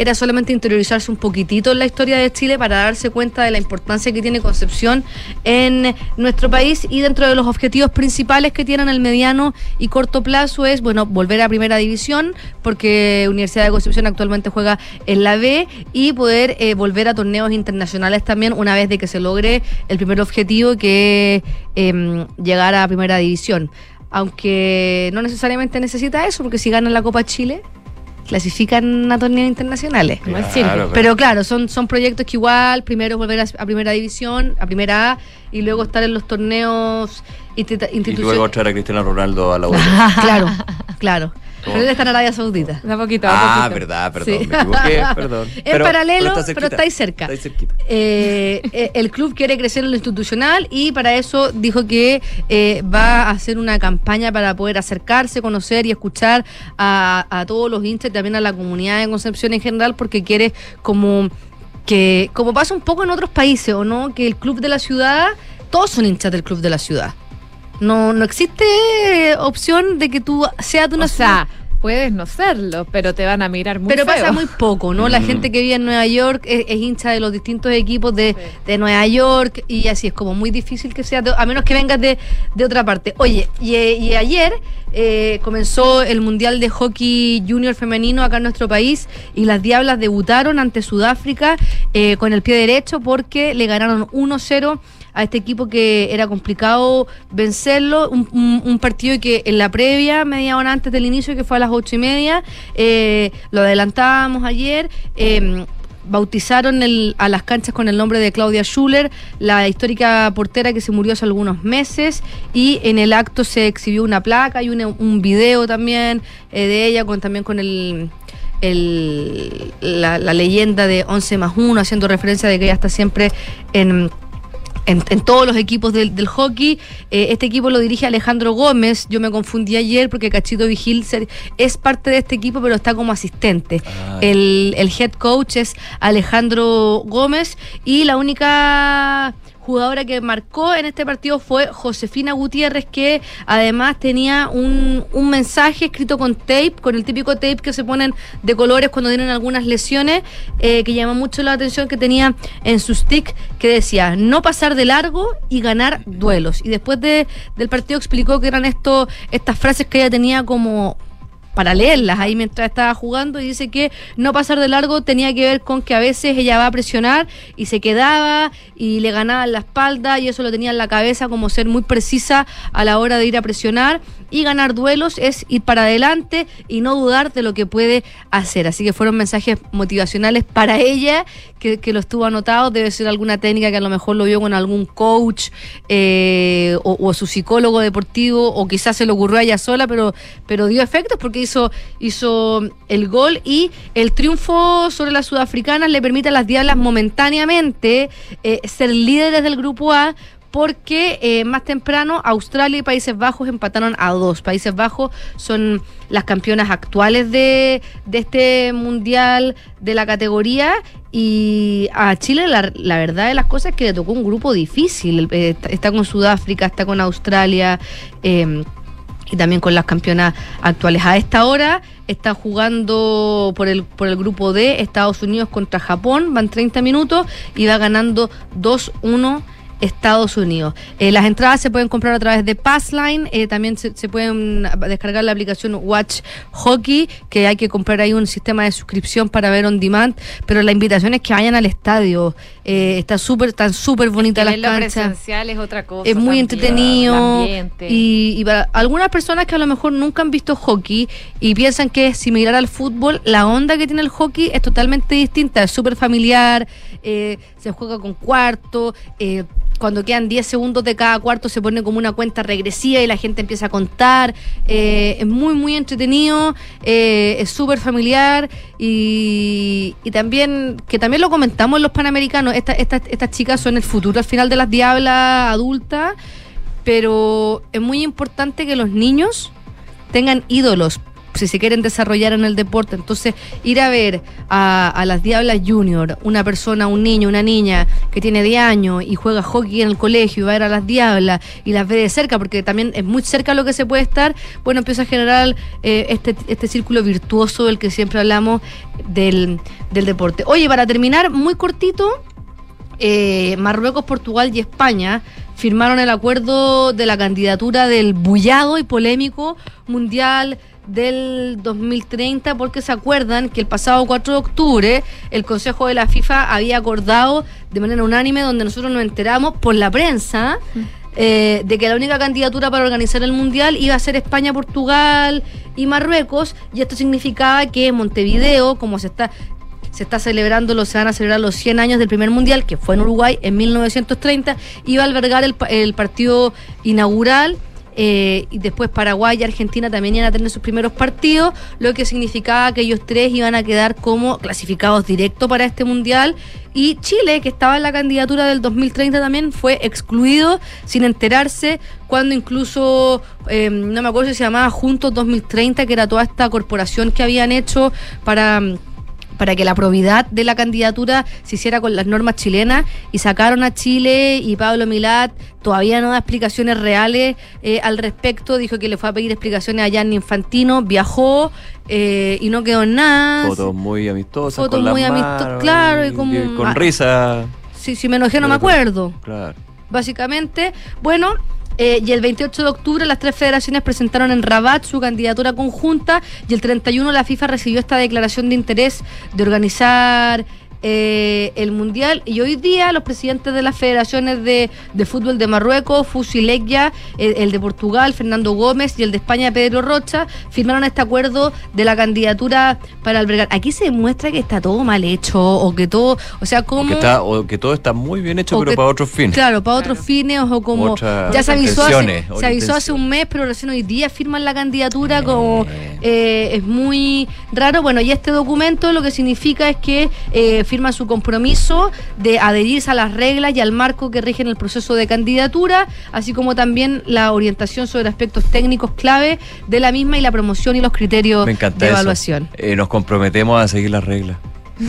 era solamente interiorizarse un poquitito en la historia de Chile para darse cuenta de la importancia que tiene Concepción en nuestro país y dentro de los objetivos principales que tienen el mediano y corto plazo es, bueno, volver a primera división porque Universidad de Concepción actualmente juega en la B y poder eh, volver a torneos internacionales también una vez de que se logre el primer objetivo que es em, llegar a primera división. Aunque no necesariamente necesita eso porque si ganan la Copa Chile clasifican a torneos internacionales. Claro, pero claro, son, son proyectos que igual, primero volver a, a primera división, a primera A, y luego estar en los torneos institu- Y luego institucionales. traer a Cristiano Ronaldo a la U. claro, claro. Pero él está en Arabia Saudita. Da poquito, Ah, verdad, perdón, Sí. me equivoqué, perdón. Es paralelo, está pero, estáis cerca. está ahí cerquita. Eh, el club quiere crecer en lo institucional y para eso dijo que eh, va a hacer una campaña para poder acercarse, conocer y escuchar a, a todos los hinchas y también a la comunidad de Concepción en general porque quiere como que, como pasa un poco en otros países, ¿o no? Que el club de la ciudad, todos son hinchas del club de la ciudad. No, no existe eh, opción de que tú seas de una O sea, puedes no serlo, pero te van a mirar muy Pero feo. pasa muy poco, ¿no? La gente que vive en Nueva York es, es hincha de los distintos equipos de, de Nueva York y así es como muy difícil que sea, de- a menos que vengas de, de otra parte. Oye, y, eh, y ayer eh, comenzó el Mundial de Hockey Junior Femenino acá en nuestro país y las Diablas debutaron ante Sudáfrica eh, con el pie derecho porque le ganaron 1-0 a este equipo que era complicado vencerlo, un, partido que en la previa, media hora antes del inicio, que fue a las ocho y media, eh, lo adelantábamos ayer, eh, bautizaron el- a las canchas con el nombre de Claudia Schuller, la histórica portera que se murió hace algunos meses, y en el acto se exhibió una placa y un video también eh, de ella, con también con el el- la, la leyenda de 11 más 1, haciendo referencia de que ella está siempre en, en, en todos los equipos del, del hockey. Eh, este equipo lo dirige Alejandro Gómez. Yo me confundí ayer porque Cachito Vigil es parte de este equipo, pero está como asistente. El, el head coach es Alejandro Gómez y la única jugadora que marcó en este partido fue Josefina Gutiérrez, que además tenía un, un mensaje escrito con tape, con el típico tape que se ponen de colores cuando tienen algunas lesiones, eh, que llama mucho la atención que tenía en su stick, que decía no pasar de largo y ganar duelos. Y después de, del partido explicó que eran esto, estas frases que ella tenía como para leerlas. Ahí mientras estaba jugando y dice que no pasar de largo tenía que ver con que a veces ella va a presionar y se quedaba y le ganaba la espalda y eso lo tenía en la cabeza como ser muy precisa a la hora de ir a presionar y ganar duelos es ir para adelante y no dudar de lo que puede hacer. Así que fueron mensajes motivacionales para ella que, lo estuvo anotado. Debe ser alguna técnica que a lo mejor lo vio con algún coach eh, o, su psicólogo deportivo o quizás se le ocurrió a ella sola, pero, pero dio efectos porque hizo, hizo el gol y el triunfo sobre las sudafricanas le permite a las Diablas momentáneamente eh, ser líderes del grupo A porque eh, más temprano Australia y Países Bajos empataron a dos. Países Bajos son las campeonas actuales de, este mundial de la categoría y a Chile la, verdad de las cosas es que le tocó un grupo difícil. Eh, está, con Sudáfrica, está con Australia. eh, y también con las campeonas actuales. A esta hora está jugando por el, por el grupo D Estados Unidos contra Japón, van 30 minutos y va ganando 2-1. Estados Unidos. Eh, las entradas se pueden comprar a través de Passline, eh, también se, se pueden descargar la aplicación Watch Hockey, que hay que comprar ahí un sistema de suscripción para ver on demand, pero la invitación es que vayan al estadio. Eh, está súper, están súper bonitas las Verlo canchas. presencial es otra cosa. Es muy también. entretenido y, y para algunas personas que a lo mejor nunca han visto hockey y piensan que es similar al fútbol, la onda que tiene el hockey es totalmente distinta, es súper familiar, eh, se juega con cuarto, eh, cuando quedan 10 segundos de cada cuarto se pone como una cuenta regresiva y la gente empieza a contar, eh, es muy muy entretenido, eh, es súper familiar y, y también, que también lo comentamos en los Panamericanos, esta- esta- estas chicas son el futuro al final de las diablas adultas pero es muy importante que los niños tengan ídolos si se quieren desarrollar en el deporte. Entonces, ir a ver a, las Diablas Junior, una persona, un niño, una niña que tiene 10 años y juega hockey en el colegio y va a ver a las Diablas y las ve de cerca, porque también es muy cerca lo que se puede estar, bueno, empieza a generar eh, este, este círculo virtuoso del que siempre hablamos del, del deporte. Oye, para terminar, muy cortito, eh, Marruecos, Portugal y España firmaron el acuerdo de la candidatura del bullado y polémico Mundial del 2030 porque se acuerdan que el pasado 4 de octubre el Consejo de la FIFA había acordado de manera unánime donde nosotros nos enteramos por la prensa eh, de que la única candidatura para organizar el mundial iba a ser España, Portugal y Marruecos y esto significaba que Montevideo como se está se está celebrando, lo, se van a celebrar los 100 años del primer mundial, que fue en Uruguay en 1930, iba a albergar el, el partido inaugural. Eh, y después Paraguay y Argentina también iban a tener sus primeros partidos, lo que significaba que ellos tres iban a quedar como clasificados directo para este mundial. Y Chile, que estaba en la candidatura del 2030 también, fue excluido sin enterarse cuando incluso, eh, no me acuerdo si se llamaba Juntos 2030, que era toda esta corporación que habían hecho para mm, para que la probidad de la candidatura se hiciera con las normas chilenas y sacaron a Chile y Pablo Milat todavía no da explicaciones reales eh, al respecto, dijo que le fue a pedir explicaciones a Gianni Infantino, viajó eh, y no quedó en nada. Fotos muy amistosas. Fotos con muy amisto- manos claro, y como- con ah. risa. Sí, si me enojé no me acuerdo. Claro. Básicamente, bueno, eh, y el 28 de octubre las tres federaciones presentaron en Rabat su candidatura conjunta y el 31 la FIFA recibió esta declaración de interés de organizar eh, el Mundial y hoy día los presidentes de las federaciones de, de fútbol de Marruecos, Fusilegia, el, el de Portugal, Fernando Gómez y el de España, Pedro Rocha, firmaron este acuerdo de la candidatura para albergar. Aquí se demuestra que está todo mal hecho o que todo, o sea, como... Que, está, o que todo está muy bien hecho, pero que- para otros fines. Claro, para otros fines o como ya se avisó, hace, se avisó hace un mes, pero recién hoy día firman la candidatura como eh, es muy raro. Bueno, y este documento lo que significa es que eh, firman su compromiso de adherirse a las reglas y al marco que rigen el proceso de candidatura, así como también la orientación sobre aspectos técnicos clave de la misma y la promoción y los criterios Me de evaluación. Eh, nos comprometemos a seguir las reglas.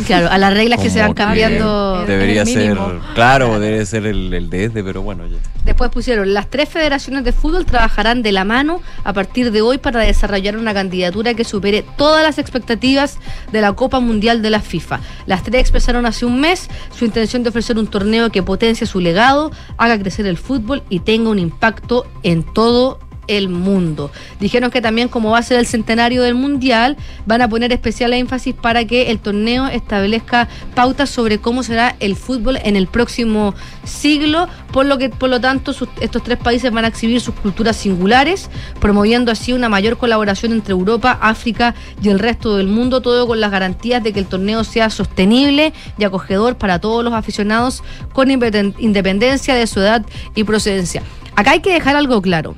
Claro, a las reglas que se van cambiando. Debería ser, claro, debe ser el, el de este, pero bueno, ya. Después pusieron, las tres federaciones de fútbol trabajarán de la mano a partir de hoy para desarrollar una candidatura que supere todas las expectativas de la Copa Mundial de la FIFA. Las tres expresaron hace un mes su intención de ofrecer un torneo que potencie su legado, haga crecer el fútbol y tenga un impacto en todo el mundo. Dijeron que también como va a ser el centenario del mundial, van a poner especial énfasis para que el torneo establezca pautas sobre cómo será el fútbol en el próximo siglo, por lo que por lo tanto estos tres países van a exhibir sus culturas singulares, promoviendo así una mayor colaboración entre Europa, África y el resto del mundo, todo con las garantías de que el torneo sea sostenible y acogedor para todos los aficionados con independen- independencia de su edad y procedencia. Acá hay que dejar algo claro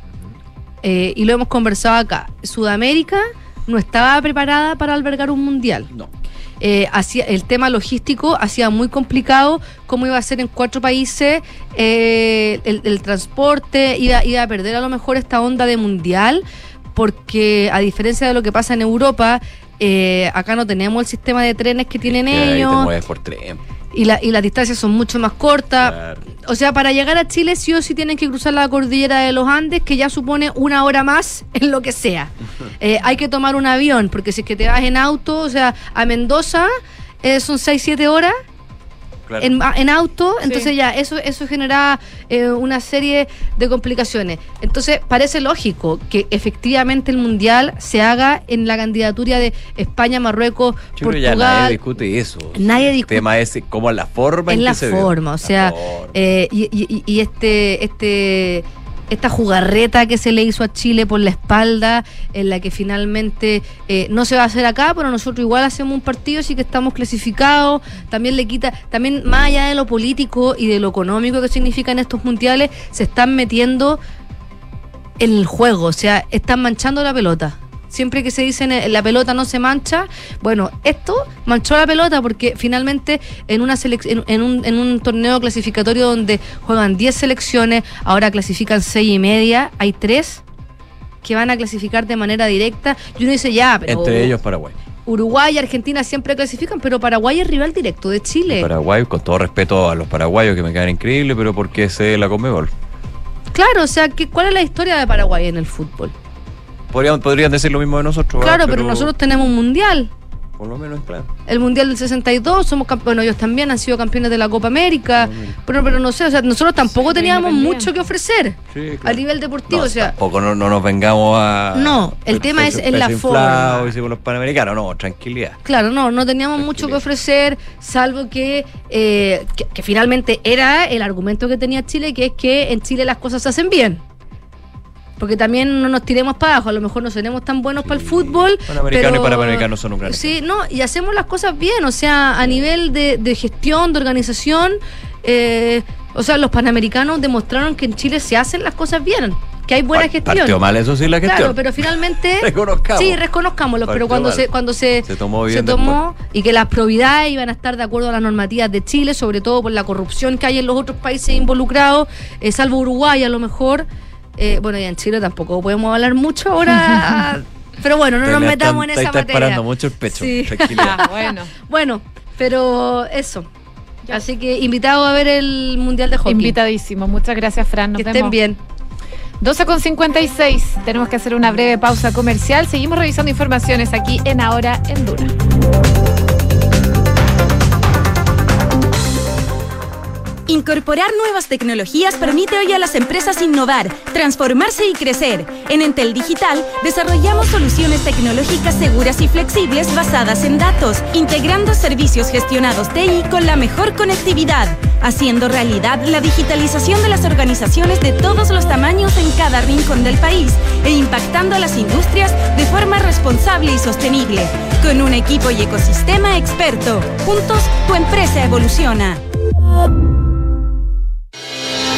eh, y lo hemos conversado acá. Sudamérica no estaba preparada para albergar un mundial. No. eh, el tema logístico hacía muy complicado cómo iba a ser en cuatro países eh, el, el transporte, iba, iba a perder a lo mejor esta onda de mundial, porque a diferencia de lo que pasa en Europa, eh, acá no tenemos el sistema de trenes que tienen Que ahí te ellos mueves por tren. Y, la, y las distancias son mucho más cortas. O sea, para llegar a Chile sí o sí tienen que cruzar la cordillera de los Andes, que ya supone una hora más en lo que sea. Eh, hay que tomar un avión, porque si es que te vas en auto, o sea, a Mendoza eh, son 6-7 horas. Claro. En, en auto, entonces ya eso eso genera eh, una serie de complicaciones. Entonces parece lógico que efectivamente el mundial se haga en la candidatura de España, Marruecos, Yo creo que ya Portugal. nadie discute eso. Nadie El discute. tema es cómo la forma en, en que la se ve. forma, o sea, eh, y, y- y este, este, esta jugarreta que se le hizo a Chile por la espalda, en la que finalmente eh, no se va a hacer acá, pero nosotros igual hacemos un partido, así que estamos clasificados, también le quita, también más allá de lo político y de lo económico que significan estos mundiales, se están metiendo en el juego, o sea, están manchando la pelota. Siempre que se dice eh, la pelota no se mancha, bueno, esto manchó la pelota porque finalmente en una en, en un, en un torneo clasificatorio donde juegan 10 selecciones, ahora clasifican 6 y media, hay 3 que van a clasificar de manera directa y uno dice ya, pero Entre ellos Paraguay. Uruguay y Argentina siempre clasifican, pero Paraguay es rival directo de Chile. Paraguay, con todo respeto a los paraguayos que me quedan increíbles, pero porque sé la Conmebol. Claro, o sea, ¿qué, ¿cuál es la historia de Paraguay en el fútbol? Podrían, podrían decir lo mismo de nosotros. Claro, pero nosotros tenemos un mundial. Por lo menos, claro. el Mundial del 62, somos bueno, ellos también han sido campeones de la Copa América, pero, pero no sé, o sea, nosotros tampoco teníamos mucho que ofrecer Sí, a nivel deportivo, o sea, Tampoco no, no nos vengamos a. No, el tema es en la forma. hicimos los panamericanos, no, tranquilidad. claro, no, no teníamos mucho que ofrecer, salvo que, eh, que, que finalmente era el argumento que tenía Chile, que es que en Chile las cosas se hacen bien. Porque también no nos tiremos para abajo, a lo mejor no seremos tan buenos para el fútbol. Panamericano pero- y panamericanos son un gran. Sí, no, y hacemos las cosas bien, o sea, a nivel de, de gestión, de organización, eh, o sea, los panamericanos demostraron que en Chile se hacen las cosas bien, que hay buena gestión. Partió mal, eso sí, la gestión. Claro, pero finalmente. Reconozcamos. Sí, reconozcámoslo, pero cuando mal. se, cuando se, Se tomó bien se tomó y que las probidades iban a estar de acuerdo a las normativas de Chile, sobre todo por la corrupción que hay en los otros países involucrados, eh, salvo Uruguay a lo mejor. Eh, bueno, y en Chile tampoco podemos hablar mucho ahora. pero bueno, no Te nos metamos están- en te esa está materia. disparando mucho el pecho. Sí. Ah, bueno. Bueno, pero eso. Así que invitado a ver el Mundial de Hockey. Invitadísimo. Muchas gracias, Fran. Nos Que estén vemos. bien. 12 con 56. Tenemos que hacer una breve pausa comercial. Seguimos revisando informaciones aquí en Ahora en Duna. Incorporar nuevas tecnologías permite hoy a las empresas innovar, transformarse y crecer. En Entel Digital desarrollamos soluciones tecnológicas seguras y flexibles basadas en datos, integrando servicios gestionados TI con la mejor conectividad, haciendo realidad la digitalización de las organizaciones de todos los tamaños en cada rincón del país e impactando a las industrias de forma responsable y sostenible. Con un equipo y ecosistema experto, juntos tu empresa evoluciona.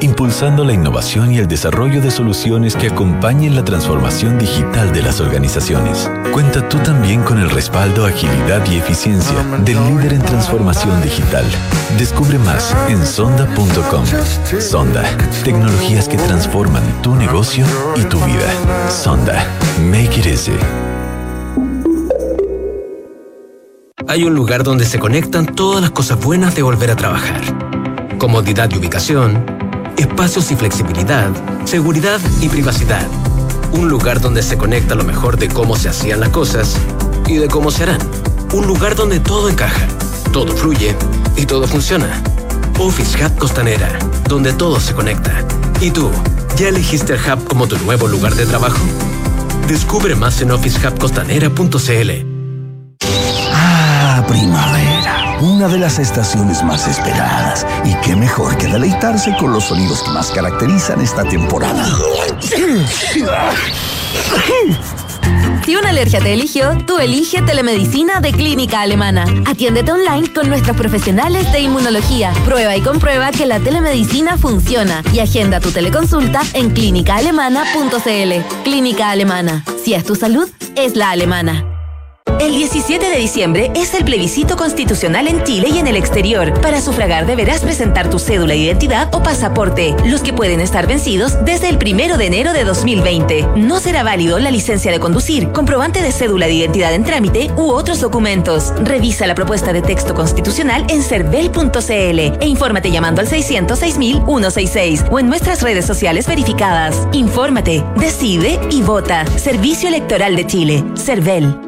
impulsando la innovación y el desarrollo de soluciones que acompañen la transformación digital de las organizaciones. Cuenta tú también con el respaldo, agilidad y eficiencia del líder en transformación digital. Descubre más en sonda.com. Sonda, tecnologías que transforman tu negocio y tu vida. Sonda, make it easy. Hay un lugar donde se conectan todas las cosas buenas de volver a trabajar. Comodidad y ubicación, espacios y flexibilidad, seguridad y privacidad. Un lugar donde se conecta lo mejor de cómo se hacían las cosas y de cómo se harán. Un lugar donde todo encaja, todo fluye y todo funciona. Office Hub Costanera, donde todo se conecta. ¿Y tú, ya elegiste el Hub como tu nuevo lugar de trabajo? Descubre más en officehubcostanera.cl. Ah, primavera. Una de las estaciones más esperadas. Y qué mejor que deleitarse con los sonidos que más caracterizan esta temporada. Si una alergia te eligió, tú elige telemedicina de Clínica Alemana. Atiéndete online con nuestros profesionales de inmunología. Prueba y comprueba que la telemedicina funciona y agenda tu teleconsulta en clínicaalemana.cl. Clínica Alemana. Si es tu salud, es la alemana. El 17 de diciembre es el plebiscito constitucional en Chile y en el exterior. Para sufragar deberás presentar tu cédula de identidad o pasaporte, los que pueden estar vencidos desde el 1 de enero de 2020. No será válido la licencia de conducir, comprobante de cédula de identidad en trámite u otros documentos. Revisa la propuesta de texto constitucional en cervel.cl e infórmate llamando al 606.166 o en nuestras redes sociales verificadas. Infórmate, decide y vota. Servicio Electoral de Chile. Cervel.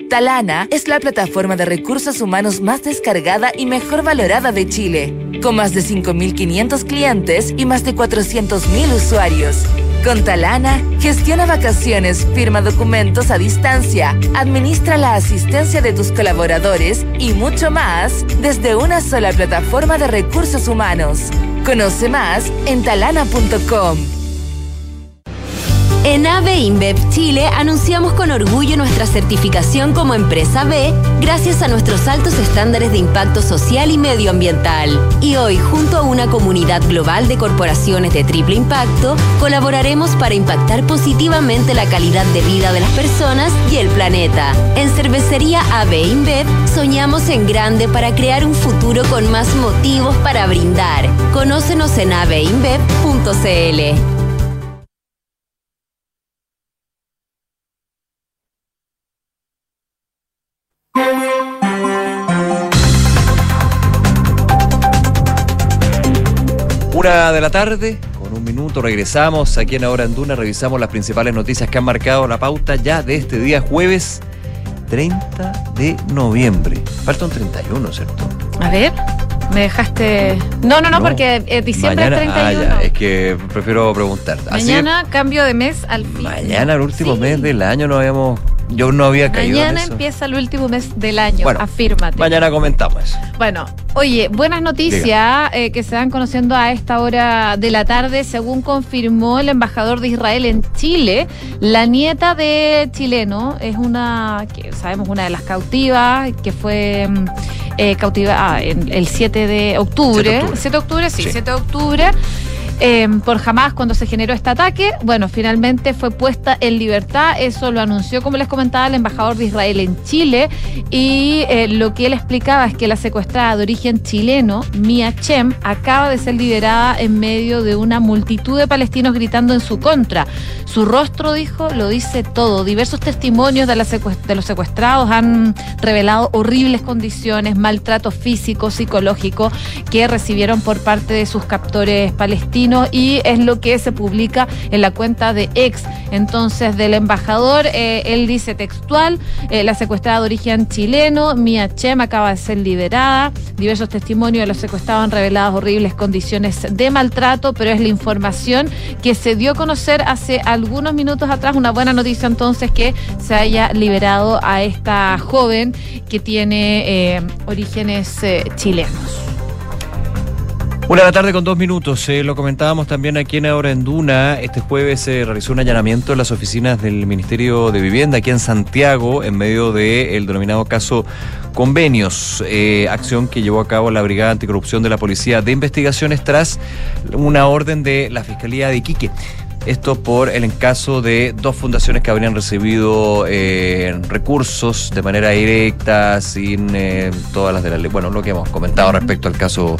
Talana es la plataforma de recursos humanos más descargada y mejor valorada de Chile, con más de 5.500 clientes y más de 400.000 usuarios. Con Talana, gestiona vacaciones, firma documentos a distancia, administra la asistencia de tus colaboradores y mucho más desde una sola plataforma de recursos humanos. Conoce más en talana.com. En AVE InBev Chile anunciamos con orgullo nuestra certificación como empresa B gracias a nuestros altos estándares de impacto social y medioambiental. Y hoy, junto a una comunidad global de corporaciones de triple impacto, colaboraremos para impactar positivamente la calidad de vida de las personas y el planeta. En Cervecería AVE InBev soñamos en grande para crear un futuro con más motivos para brindar. Conócenos en aveinbev.cl. Una de la tarde, con un minuto, regresamos aquí en Ahora en Duna, revisamos las principales noticias que han marcado la pauta ya de este día jueves 30 de noviembre. Falta un 31, ¿cierto? A ver, me dejaste. No, no, no, porque eh, diciembre Mañana, es 31. ah, ya, es que prefiero preguntar. Así Mañana cambio de mes al fin. mañana, el último mes del año, no habíamos. Yo no había caído en Mañana eso. empieza el último mes del año. Bueno, Afírmate. Mañana comentamos eso. Bueno, oye, buenas noticias eh, que se van conociendo a esta hora de la tarde, según confirmó el embajador de Israel en Chile. La nieta de chileno es una, que sabemos, una de las cautivas que fue mm, eh, cautiva ah, en el 7 de octubre. 7 de octubre, sí, Sí. 7 de octubre. Eh, por jamás cuando se generó este ataque. Bueno, finalmente fue puesta en libertad. Eso lo anunció, como les comentaba, el embajador de Israel en Chile. Y eh, lo que él explicaba es que la secuestrada de origen chileno, Mia Chem, acaba de ser liberada en medio de una multitud de palestinos gritando en su contra. Su rostro, dijo, lo dice todo. Diversos testimonios de, de los secuestrados han revelado horribles condiciones, maltrato físico, psicológico que recibieron por parte de sus captores palestinos y es lo que se publica en la cuenta de ex entonces del embajador. Eh, él dice textual, eh, la secuestrada de origen chileno, Mia Chem, acaba de ser liberada. Diversos testimonios de los secuestrados han revelado horribles condiciones de maltrato, pero es la información que se dio a conocer hace algunos minutos atrás. Una buena noticia entonces que se haya liberado a esta joven que tiene eh, orígenes eh, chilenos. Una la tarde con dos minutos. eh, lo comentábamos también aquí en Ahora en Duna. Este jueves se realizó un allanamiento en las oficinas del Ministerio de Vivienda aquí en Santiago en medio del denominado caso Convenios, eh, acción que llevó a cabo la Brigada Anticorrupción de la Policía de Investigaciones tras una orden de la Fiscalía de Iquique. Esto por el caso de dos fundaciones que habrían recibido eh, recursos de manera directa, sin eh, todas las de la ley. Bueno, lo que hemos comentado respecto al caso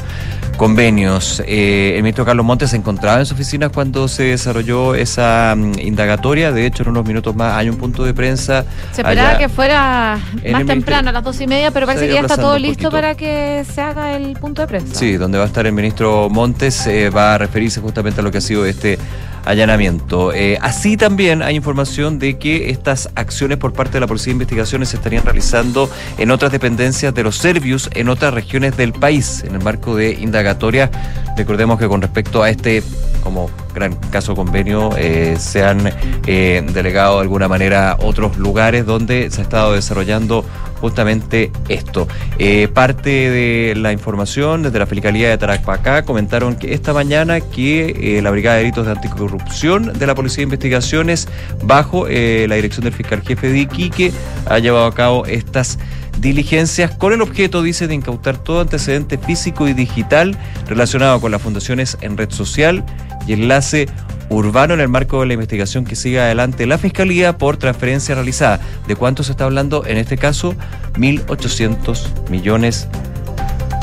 convenios. Eh, el ministro Carlos Montes se encontraba en su oficina cuando se desarrolló esa mm, indagatoria. De hecho, en unos minutos más hay un punto de prensa. Se esperaba que fuera más temprano, a las dos y media, pero parece que ya está todo listo para que se haga el punto de prensa. Sí, donde va a estar el ministro Montes, va a referirse justamente a lo que ha sido este allanamiento. Eh, así también hay información de que estas acciones por parte de la Policía de Investigaciones se estarían realizando en otras dependencias de los Servius en otras regiones del país, en el marco de indagatoria. Recordemos que con respecto a este como gran caso convenio, eh, se han eh, delegado de alguna manera otros lugares donde se ha estado desarrollando justamente esto. Eh, parte de la información desde la Fiscalía de Tarapacá comentaron que esta mañana que la Brigada de Delitos de Anticorrupción de la Policía de Investigaciones, bajo la dirección del fiscal jefe de Iquique, ha llevado a cabo estas diligencias con el objeto, dice, de incautar todo antecedente físico y digital relacionado con las fundaciones en red social y enlace urbano en el marco de la investigación que sigue adelante la Fiscalía por transferencia realizada. ¿De cuánto se está hablando? En este caso, 1.800 millones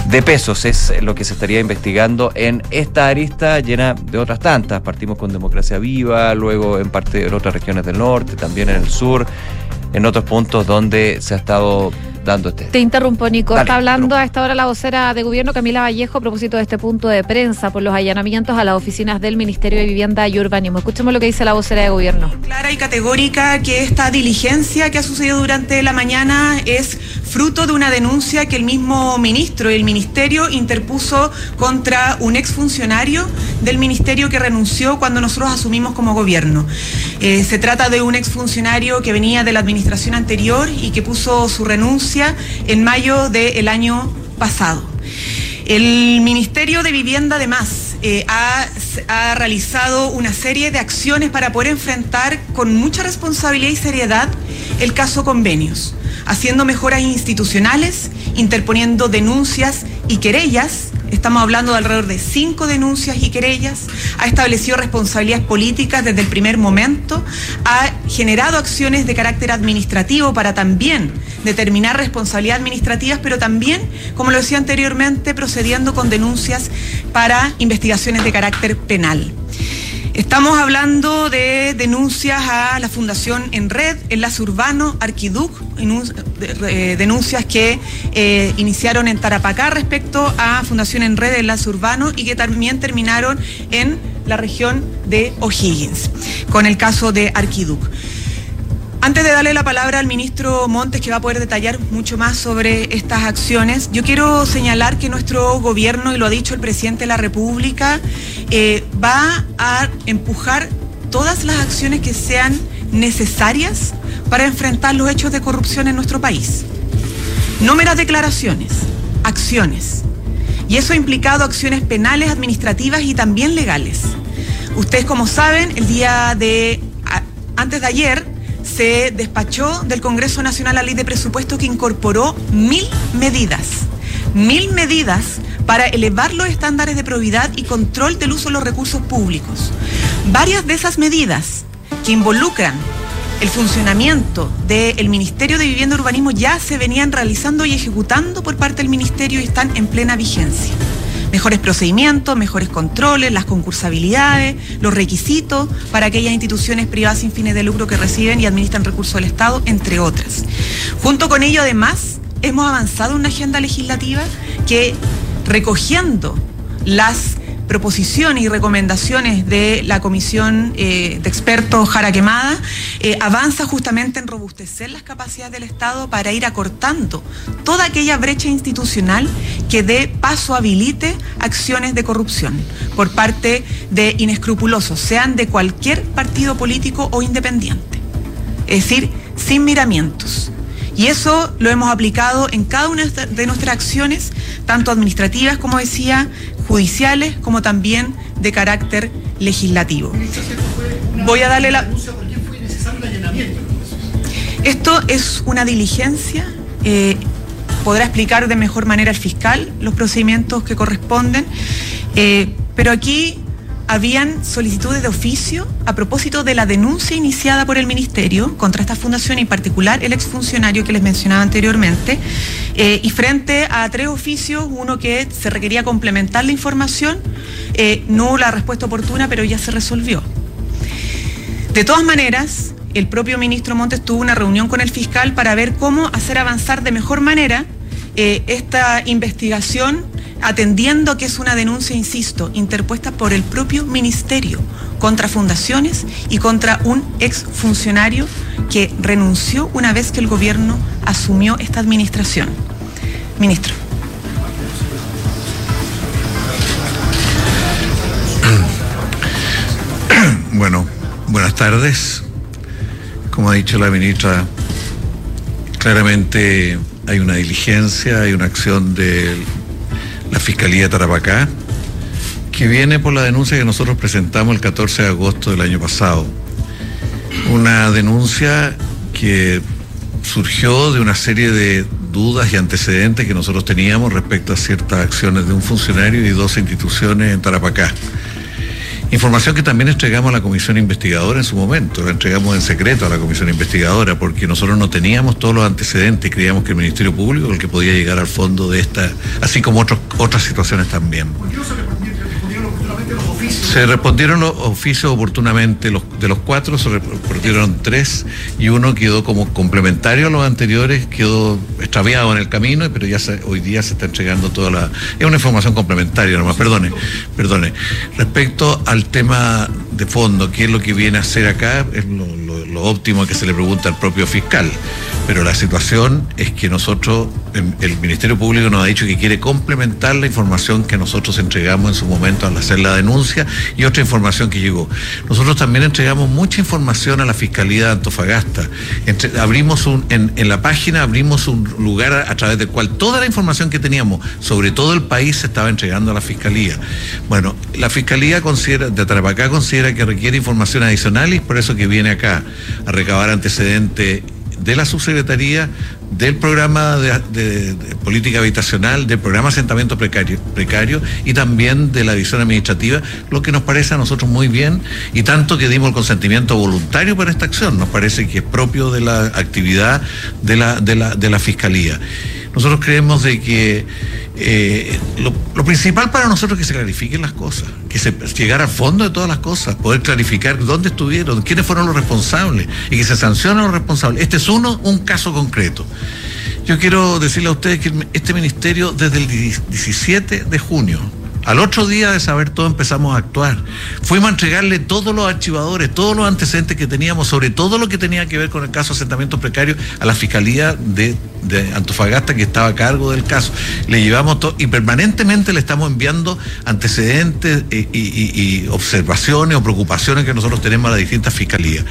de pesos es lo que se estaría investigando en esta arista llena de otras tantas. Partimos con Democracia Viva, luego en parte de otras regiones del norte, también en el sur, en otros puntos donde se ha estado este. Te interrumpo, Nico. Está hablando a esta hora la vocera de gobierno, Camila Vallejo, a propósito de este punto de prensa por los allanamientos a las oficinas del Ministerio de Vivienda y Urbanismo. Escuchemos lo que dice la vocera de gobierno. Clara y categórica que esta diligencia que ha sucedido durante la mañana es fruto de una denuncia que el mismo ministro y el ministerio interpuso contra un exfuncionario del ministerio que renunció cuando nosotros asumimos como gobierno. Eh, se trata de un exfuncionario que venía de la administración anterior y que puso su renuncia en mayo del año pasado. El Ministerio de Vivienda, además, eh, ha, ha, realizado una serie de acciones para poder enfrentar con mucha responsabilidad y seriedad el caso convenios, haciendo mejoras institucionales, interponiendo denuncias y querellas Estamos hablando de alrededor de cinco denuncias y querellas. Ha establecido responsabilidades políticas desde el primer momento. Ha generado acciones de carácter administrativo para también determinar responsabilidades administrativas, pero también, como lo decía anteriormente, procediendo con denuncias para investigaciones de carácter penal. Estamos hablando de denuncias a la Fundación En Red, Enlace Urbano, Arquiduc, eh, denuncias que eh, iniciaron en Tarapacá respecto a Fundación En Red, Enlace Urbano y que también terminaron en la región de O'Higgins, con el caso de Arquiduc. Antes de darle la palabra al ministro Montes, que va a poder detallar mucho más sobre estas acciones, yo quiero señalar que nuestro gobierno, y lo ha dicho el presidente de la República, eh, va a empujar todas las acciones que sean necesarias para enfrentar los hechos de corrupción en nuestro país. No meras declaraciones, acciones. Y eso ha implicado acciones penales, administrativas y también legales. Ustedes, como saben, el día de antes de ayer se despachó del Congreso Nacional la ley de presupuesto que incorporó mil medidas, mil medidas para elevar los estándares de probidad y control del uso de los recursos públicos. Varias de esas medidas que involucran el funcionamiento del Ministerio de Vivienda y Urbanismo ya se venían realizando y ejecutando por parte del Ministerio y están en plena vigencia mejores procedimientos, mejores controles, las concursabilidades, los requisitos para aquellas instituciones privadas sin fines de lucro que reciben y administran recursos del Estado, entre otras. Junto con ello, además, hemos avanzado una agenda legislativa que, recogiendo las proposiciones y recomendaciones de la Comisión eh, de Expertos Jara Quemada, eh, avanza justamente en robustecer las capacidades del Estado para ir acortando toda aquella brecha institucional que dé paso, habilite acciones de corrupción por parte de inescrupulosos, sean de cualquier partido político o independiente. Es decir, sin miramientos. Y eso lo hemos aplicado en cada una de nuestras acciones, tanto administrativas, como decía, judiciales como también de carácter legislativo. Voy a darle la... Esto es una diligencia. Eh, podrá explicar de mejor manera el fiscal los procedimientos que corresponden, eh, pero aquí habían solicitudes de oficio a propósito de la denuncia iniciada por el Ministerio contra esta fundación, en particular el exfuncionario que les mencionaba anteriormente, eh, y frente a tres oficios, uno que se requería complementar la información, eh, no la respuesta oportuna, pero ya se resolvió. De todas maneras, el propio ministro Montes tuvo una reunión con el fiscal para ver cómo hacer avanzar de mejor manera eh, esta investigación atendiendo que es una denuncia, insisto, interpuesta por el propio ministerio contra fundaciones y contra un exfuncionario que renunció una vez que el gobierno asumió esta administración. Ministro. Bueno, buenas tardes. Como ha dicho la ministra, claramente hay una diligencia, hay una acción de la Fiscalía de Tarapacá que viene por la denuncia que nosotros presentamos el 14 de agosto del año pasado. Una denuncia que surgió de una serie de dudas y antecedentes que nosotros teníamos respecto a ciertas acciones de un funcionario y dos instituciones en Tarapacá. Información que también entregamos a la comisión investigadora en su momento, la entregamos en secreto a la comisión investigadora porque nosotros no teníamos todos los antecedentes creíamos que el Ministerio Público el que podía llegar al fondo de esta, así como otras situaciones también. Se respondieron los oficios oportunamente, los, de los cuatro se respondieron tres y uno quedó como complementario a los anteriores, quedó extraviado en el camino, pero ya se- hoy día se está entregando toda la... Es una información complementaria nomás, perdone, perdone. Respecto al tema de fondo, qué es lo que viene a hacer acá, es lo, lo- óptimo que se le pregunta al propio fiscal. Pero la situación es que nosotros, el, el Ministerio Público nos ha dicho que quiere complementar la información que nosotros entregamos en su momento al hacer la denuncia y otra información que llegó. Nosotros también entregamos mucha información a la Fiscalía de Antofagasta. Abrimos en, la página abrimos un lugar a, través del cual toda la información que teníamos sobre todo el país se estaba entregando a la Fiscalía. Bueno, la Fiscalía considera, de Tarapacá considera que requiere información adicional y es por eso que viene acá a recabar antecedentes de la subsecretaría, del programa de, política habitacional, del programa asentamiento precario, precario y también de la división administrativa, lo que nos parece a nosotros muy bien y tanto que dimos el consentimiento voluntario para esta acción, nos parece que es propio de la actividad de la, de la, de la Fiscalía. Nosotros creemos de que eh, lo, principal para nosotros es que se clarifiquen las cosas, que se llegar al fondo de todas las cosas, poder clarificar dónde estuvieron, quiénes fueron los responsables y que se sancionen los responsables. Este es uno, un caso concreto. Yo quiero decirle a ustedes que este ministerio desde el 17 de junio al otro día de saber todo empezamos a actuar. Fuimos a entregarle todos los archivadores, todos los antecedentes que teníamos, sobre todo lo que tenía que ver con el caso de asentamientos precarios, a la Fiscalía de, Antofagasta que estaba a cargo del caso. Le llevamos todo y permanentemente le estamos enviando antecedentes eh, y observaciones o preocupaciones que nosotros tenemos a las distintas fiscalías.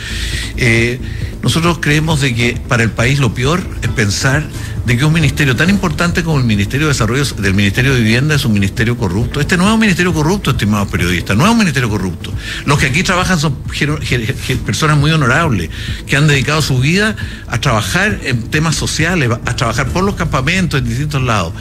Eh, nosotros creemos de que para el país lo peor es pensar de que un ministerio tan importante como el Ministerio de Desarrollo del Ministerio de Vivienda es un ministerio corrupto. Este no es un ministerio corrupto, estimados periodistas, no es un ministerio corrupto. Los que aquí trabajan son personas muy honorables, que han dedicado su vida a trabajar en temas sociales, a trabajar por los campamentos en distintos lados.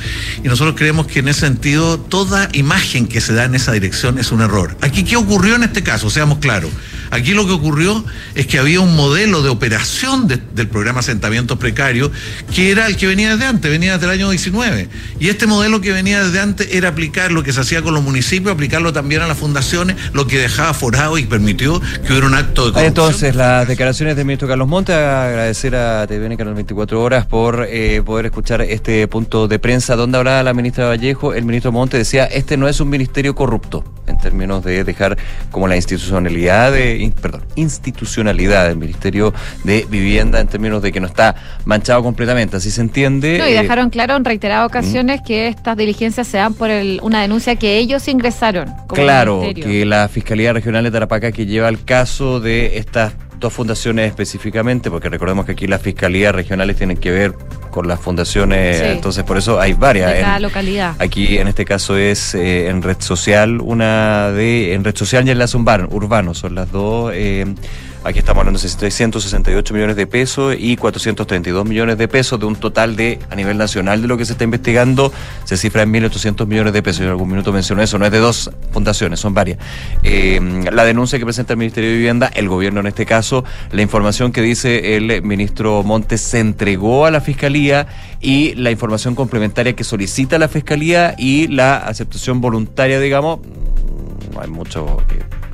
Y nosotros creemos que en ese sentido toda imagen que se da en esa dirección es un error. Aquí, ¿qué ocurrió en este caso? Seamos claros. Aquí lo que ocurrió es que había un modelo de operación de- del programa asentamiento precario que era el que venía desde antes, venía desde el año 19. Y este modelo que venía desde antes era aplicar lo que se hacía con los municipios, aplicarlo también a las fundaciones, lo que dejaba forado y permitió que hubiera un acto de corrupción. entonces las declaraciones del ministro Carlos Monte. Agradecer a TVN Canal 24 Horas por eh, poder escuchar este punto de prensa donde hablaba la ministra Vallejo. El ministro Monte decía, este no es un ministerio corrupto en términos de dejar como la institucionalidad, de, perdón, institucionalidad del Ministerio de Vivienda en términos de que no está manchado completamente. Así se entiende. No, y Eh, dejaron claro en reiteradas ocasiones que estas diligencias se dan por el- una denuncia que ellos ingresaron. Como Claro, que la Fiscalía Regional de Tarapacá que lleva el caso de estas dos fundaciones específicamente, porque recordemos que aquí las fiscalías regionales tienen que ver con las fundaciones, Sí. entonces por eso hay varias. de cada En- localidad. Aquí en este caso es eh, en red social, una de en red social y en la Zumbar, urbano, son las dos. eh, aquí estamos hablando de 668 millones de pesos y 432 millones de pesos de un total de, a nivel nacional de lo que se está investigando, se cifra en 1.800 millones de pesos. Yo en algún minuto mencioné eso, no es de dos fundaciones, son varias. Eh, la denuncia que presenta el Ministerio de Vivienda, el gobierno en este caso, la información que dice el ministro Montes se entregó a la Fiscalía y la información complementaria que solicita la Fiscalía y la aceptación voluntaria, digamos, no hay mucho que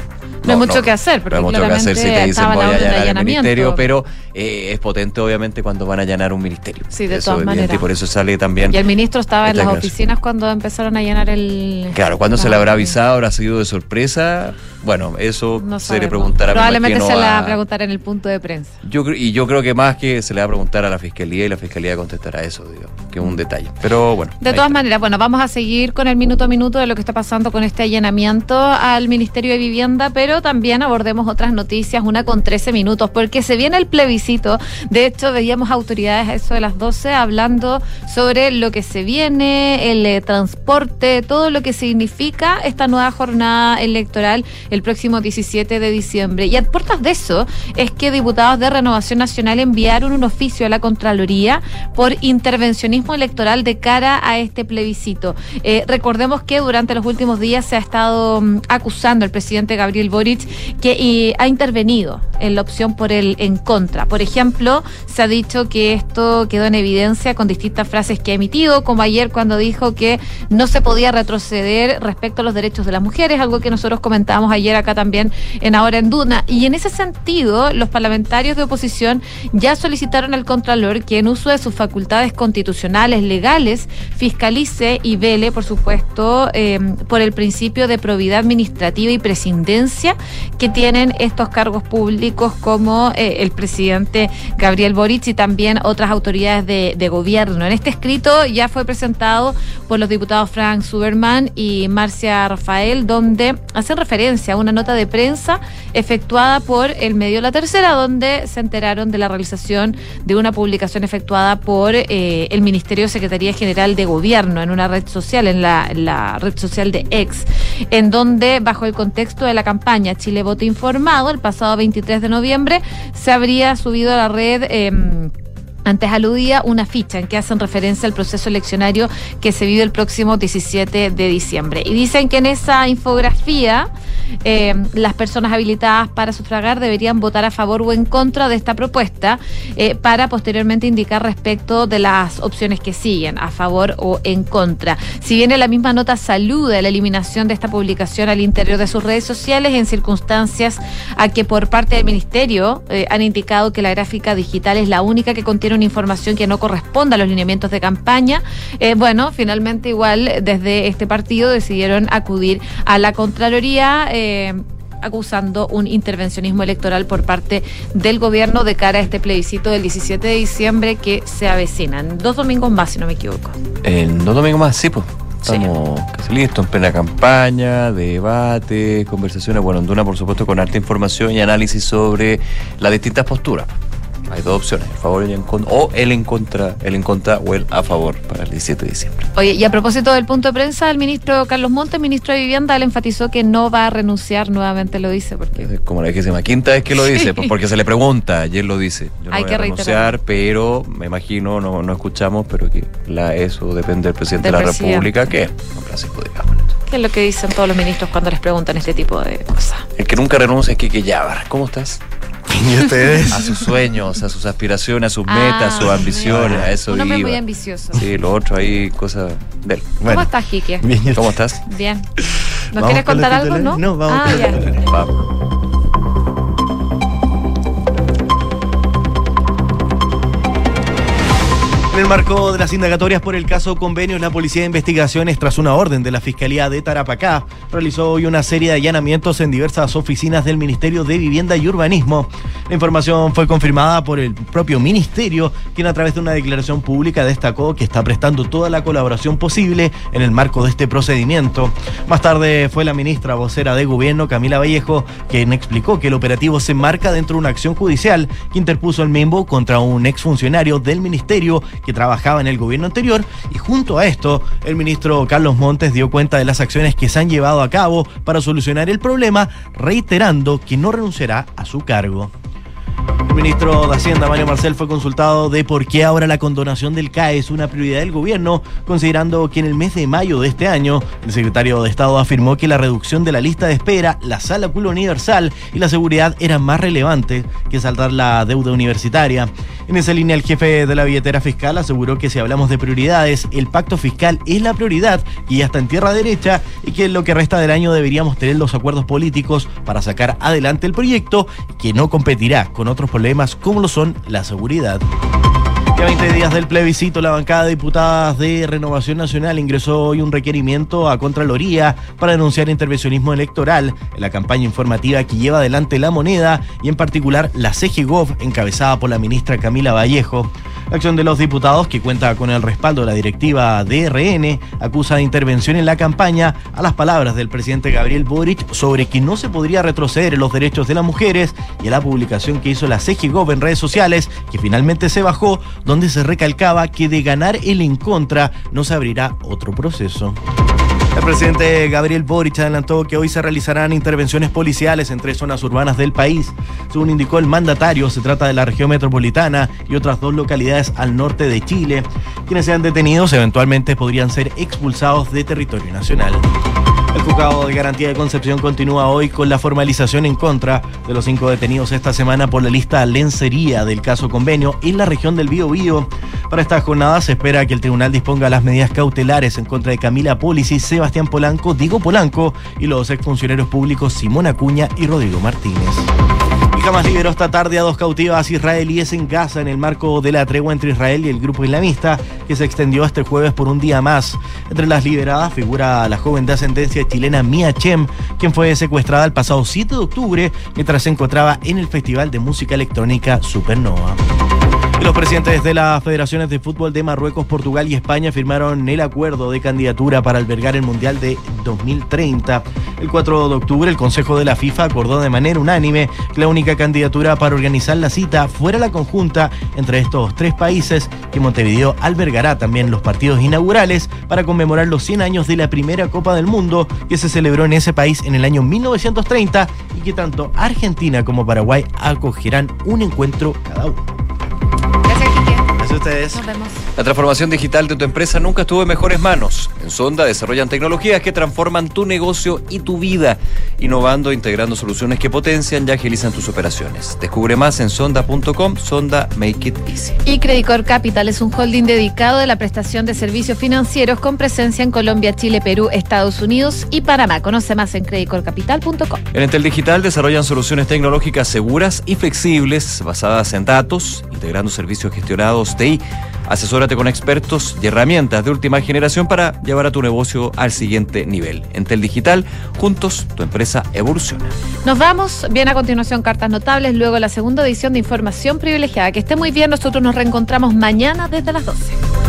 No hay mucho que hacer, porque no hay mucho que hacer si te dicen voy a allanar el ministerio, pero eh, es potente obviamente cuando van a allanar un ministerio. Sí, de Eso todas maneras. Y por eso sale también. Y el ministro estaba en las oficinas cuando empezaron a llenar el... Claro, ¿cuándo se le habrá avisado? ¿Habrá sido de sorpresa? Bueno, eso No se le preguntará. me Probablemente se la va a- preguntar en el punto de prensa. Yo, y yo creo que más que se le va a preguntar a la fiscalía y la fiscalía contestará eso, digo, que es un detalle. Pero bueno. De todas maneras, bueno, vamos a seguir con el minuto a minuto de lo que está pasando con este allanamiento al Ministerio de Vivienda, pero también abordemos otras noticias, una con 13 minutos, porque se viene el plebiscito. De hecho, veíamos autoridades a eso de las 12 hablando sobre lo que se viene, el eh, transporte, todo lo que significa esta nueva jornada electoral el próximo 17 de diciembre. Y a puertas de eso es que diputados de Renovación Nacional enviaron un oficio a la Contraloría por intervencionismo electoral de cara a este plebiscito. Eh, recordemos que durante los últimos días se ha estado mm, acusando al presidente Gabriel Boric que eh, ha intervenido en la opción por el en contra. Por ejemplo, se ha dicho que esto quedó en evidencia con distintas frases que ha emitido, como ayer cuando dijo que no se podía retroceder respecto a los derechos de las mujeres, algo que nosotros comentábamos ayer acá también en Ahora en Duna. Y en ese sentido, los parlamentarios de oposición ya solicitaron al Contralor que en uso de sus facultades constitucionales, legales, fiscalice y vele, por supuesto, eh, por el principio de probidad administrativa y presidencia que tienen estos cargos públicos como eh, el presidente Gabriel Boric y también otras autoridades de, de gobierno. En este escrito ya fue presentado por los diputados Frank Suberman y Marcia Rafael, donde hacen referencia una nota de prensa efectuada por el medio La Tercera, donde se enteraron de la realización de una publicación efectuada por eh, el Ministerio de Secretaría General de Gobierno en una red social, en la, en la red social de Ex, en donde, bajo el contexto de la campaña Chile Voto Informado, el pasado 23 de noviembre, se habría subido a la red. em, antes aludía una ficha en que hacen referencia al proceso eleccionario que se vive el próximo 17 de diciembre. Y dicen que en esa infografía eh, las personas habilitadas para sufragar deberían votar a favor o en contra de esta propuesta eh, para posteriormente indicar respecto de las opciones que siguen, a favor o en contra. Si bien en la misma nota saluda la eliminación de esta publicación al interior de sus redes sociales en circunstancias a que por parte del Ministerio eh, han indicado que la gráfica digital es la única que contiene una información que no corresponde a los lineamientos de campaña, bueno, finalmente igual desde este partido decidieron acudir a la Contraloría. Eh, acusando un intervencionismo electoral por parte del gobierno de cara a este plebiscito del 17 de diciembre que se avecinan. Dos domingos más, si no me equivoco. En dos domingos más, sí, pues. Estamos casi listos, en plena campaña, debate, conversaciones. Bueno, en Duna, por supuesto, con harta información y análisis sobre las distintas posturas. Hay dos opciones, el favor y el en contra, o el en contra, el en contra o el a favor para el 17 de diciembre. Oye, y a propósito del punto de prensa, el ministro Carlos Montes, ministro de Vivienda, él enfatizó que no va a renunciar, nuevamente lo dice, porque Es como la quinta vez que lo dice, Sí. pues porque se le pregunta, ayer lo dice. Yo no Hay voy que a renunciar, pero me imagino, no, no escuchamos, pero que la, eso depende del presidente Del de la presidente. República, que don Francisco digamos. ¿qué es lo que dicen todos los ministros cuando les preguntan este tipo de cosas? El que nunca renuncia es Kike Yabar. ¿Cómo estás? ¿Y ustedes? A sus sueños, a sus aspiraciones, a sus Ah, metas, a sus ambiciones, a eso Un hombre iba. muy ambicioso. Sí, lo otro ahí, cosas de él. ¿Cómo estás, Quique? Bien, ¿Cómo estás? Bien. ¿Nos Vamos quieres contar algo, no? No, vamos ah, ya. Vamos. En el marco de las indagatorias por el caso Convenios, la Policía de Investigaciones, tras una orden de la Fiscalía de Tarapacá, realizó hoy una serie de allanamientos en diversas oficinas del Ministerio de Vivienda y Urbanismo. La información fue confirmada por el propio Ministerio, quien a través de una declaración pública destacó que está prestando toda la colaboración posible en el marco de este procedimiento. Más tarde fue la ministra vocera de Gobierno, Camila Vallejo, quien explicó que el operativo se enmarca dentro de una acción judicial que interpuso el Membo contra un exfuncionario del Ministerio que trabajaba en el gobierno anterior y junto a esto el ministro Carlos Montes dio cuenta de las acciones que se han llevado a cabo para solucionar el problema, reiterando que no renunciará a su cargo. El ministro de Hacienda, Mario Marcel, fue consultado de por qué ahora la condonación del CAE es una prioridad del gobierno, considerando que en el mes de mayo de este año, el secretario de Estado afirmó que la reducción de la lista de espera, la sala culo universal y la seguridad eran más relevantes que saltar la deuda universitaria. En esa línea, el jefe de la billetera fiscal aseguró que si hablamos de prioridades, el pacto fiscal es la prioridad, y ya está en tierra derecha, y que en lo que resta del año deberíamos tener los acuerdos políticos para sacar adelante el proyecto, que no competirá con otros problemas como lo son la seguridad. Ya 20 días del plebiscito, la bancada de diputadas de Renovación Nacional ingresó hoy un requerimiento a Contraloría para denunciar intervencionismo electoral en la campaña informativa que lleva adelante la moneda y en particular la CGGOV encabezada por la ministra Camila Vallejo. La acción de los diputados, que cuenta con el respaldo de la directiva DRN, acusa de intervención en la campaña a las palabras del presidente Gabriel Boric sobre que no se podría retroceder en los derechos de las mujeres y a la publicación que hizo la CGGOV en redes sociales, que finalmente se bajó, donde se recalcaba que de ganar el en contra no se abrirá otro proceso. El presidente Gabriel Boric adelantó que hoy se realizarán intervenciones policiales en tres zonas urbanas del país. Según indicó el mandatario, se trata de la región metropolitana y otras dos localidades al norte de Chile. Quienes sean detenidos eventualmente podrían ser expulsados de territorio nacional. El juzgado de garantía de Concepción continúa hoy con la formalización en contra de los cinco detenidos esta semana por la lista lencería del caso convenio en la región del Bío Para esta jornada se espera que el tribunal disponga las medidas cautelares en contra de Camila Pólisis, Sebastián Polanco, Diego Polanco y los exfuncionarios públicos Simón Acuña y Rodrigo Martínez. Hamas liberó esta tarde a dos cautivas israelíes en Gaza en el marco de la tregua entre Israel y el grupo islamista que se extendió este jueves por un día más. Entre las liberadas figura la joven de ascendencia chilena Mia Chem, quien fue secuestrada el pasado 7 de octubre mientras se encontraba en el Festival de Música Electrónica Supernova los presidentes de las federaciones de fútbol de Marruecos, Portugal y España firmaron el acuerdo de candidatura para albergar el Mundial de 2030. El 4 de octubre, el Consejo de la FIFA acordó de manera unánime que la única candidatura para organizar la cita fuera la conjunta entre estos tres países, que Montevideo albergará también los partidos inaugurales para conmemorar los 100 años de la primera Copa del Mundo que se celebró en ese país en el año 1930 y que tanto Argentina como Paraguay acogerán un encuentro cada uno ustedes. Nos vemos. La transformación digital de tu empresa nunca estuvo en mejores manos. En Sonda desarrollan tecnologías que transforman tu negocio y tu vida, innovando e integrando soluciones que potencian y agilizan tus operaciones. Descubre más en sonda.com, Sonda Make It Easy. Y Credicor Capital es un holding dedicado a la prestación de servicios financieros con presencia en Colombia, Chile, Perú, Estados Unidos y Panamá. Conoce más en creditcorcapital.com. En Entel Digital desarrollan soluciones tecnológicas seguras y flexibles basadas en datos, integrando servicios gestionados de Asesórate con expertos y herramientas de última generación para llevar a tu negocio al siguiente nivel. Entel Digital, juntos tu empresa evoluciona. Nos vamos. Bien a continuación cartas notables, luego la segunda edición de Información Privilegiada. Que esté muy bien, nosotros nos reencontramos mañana desde las 12.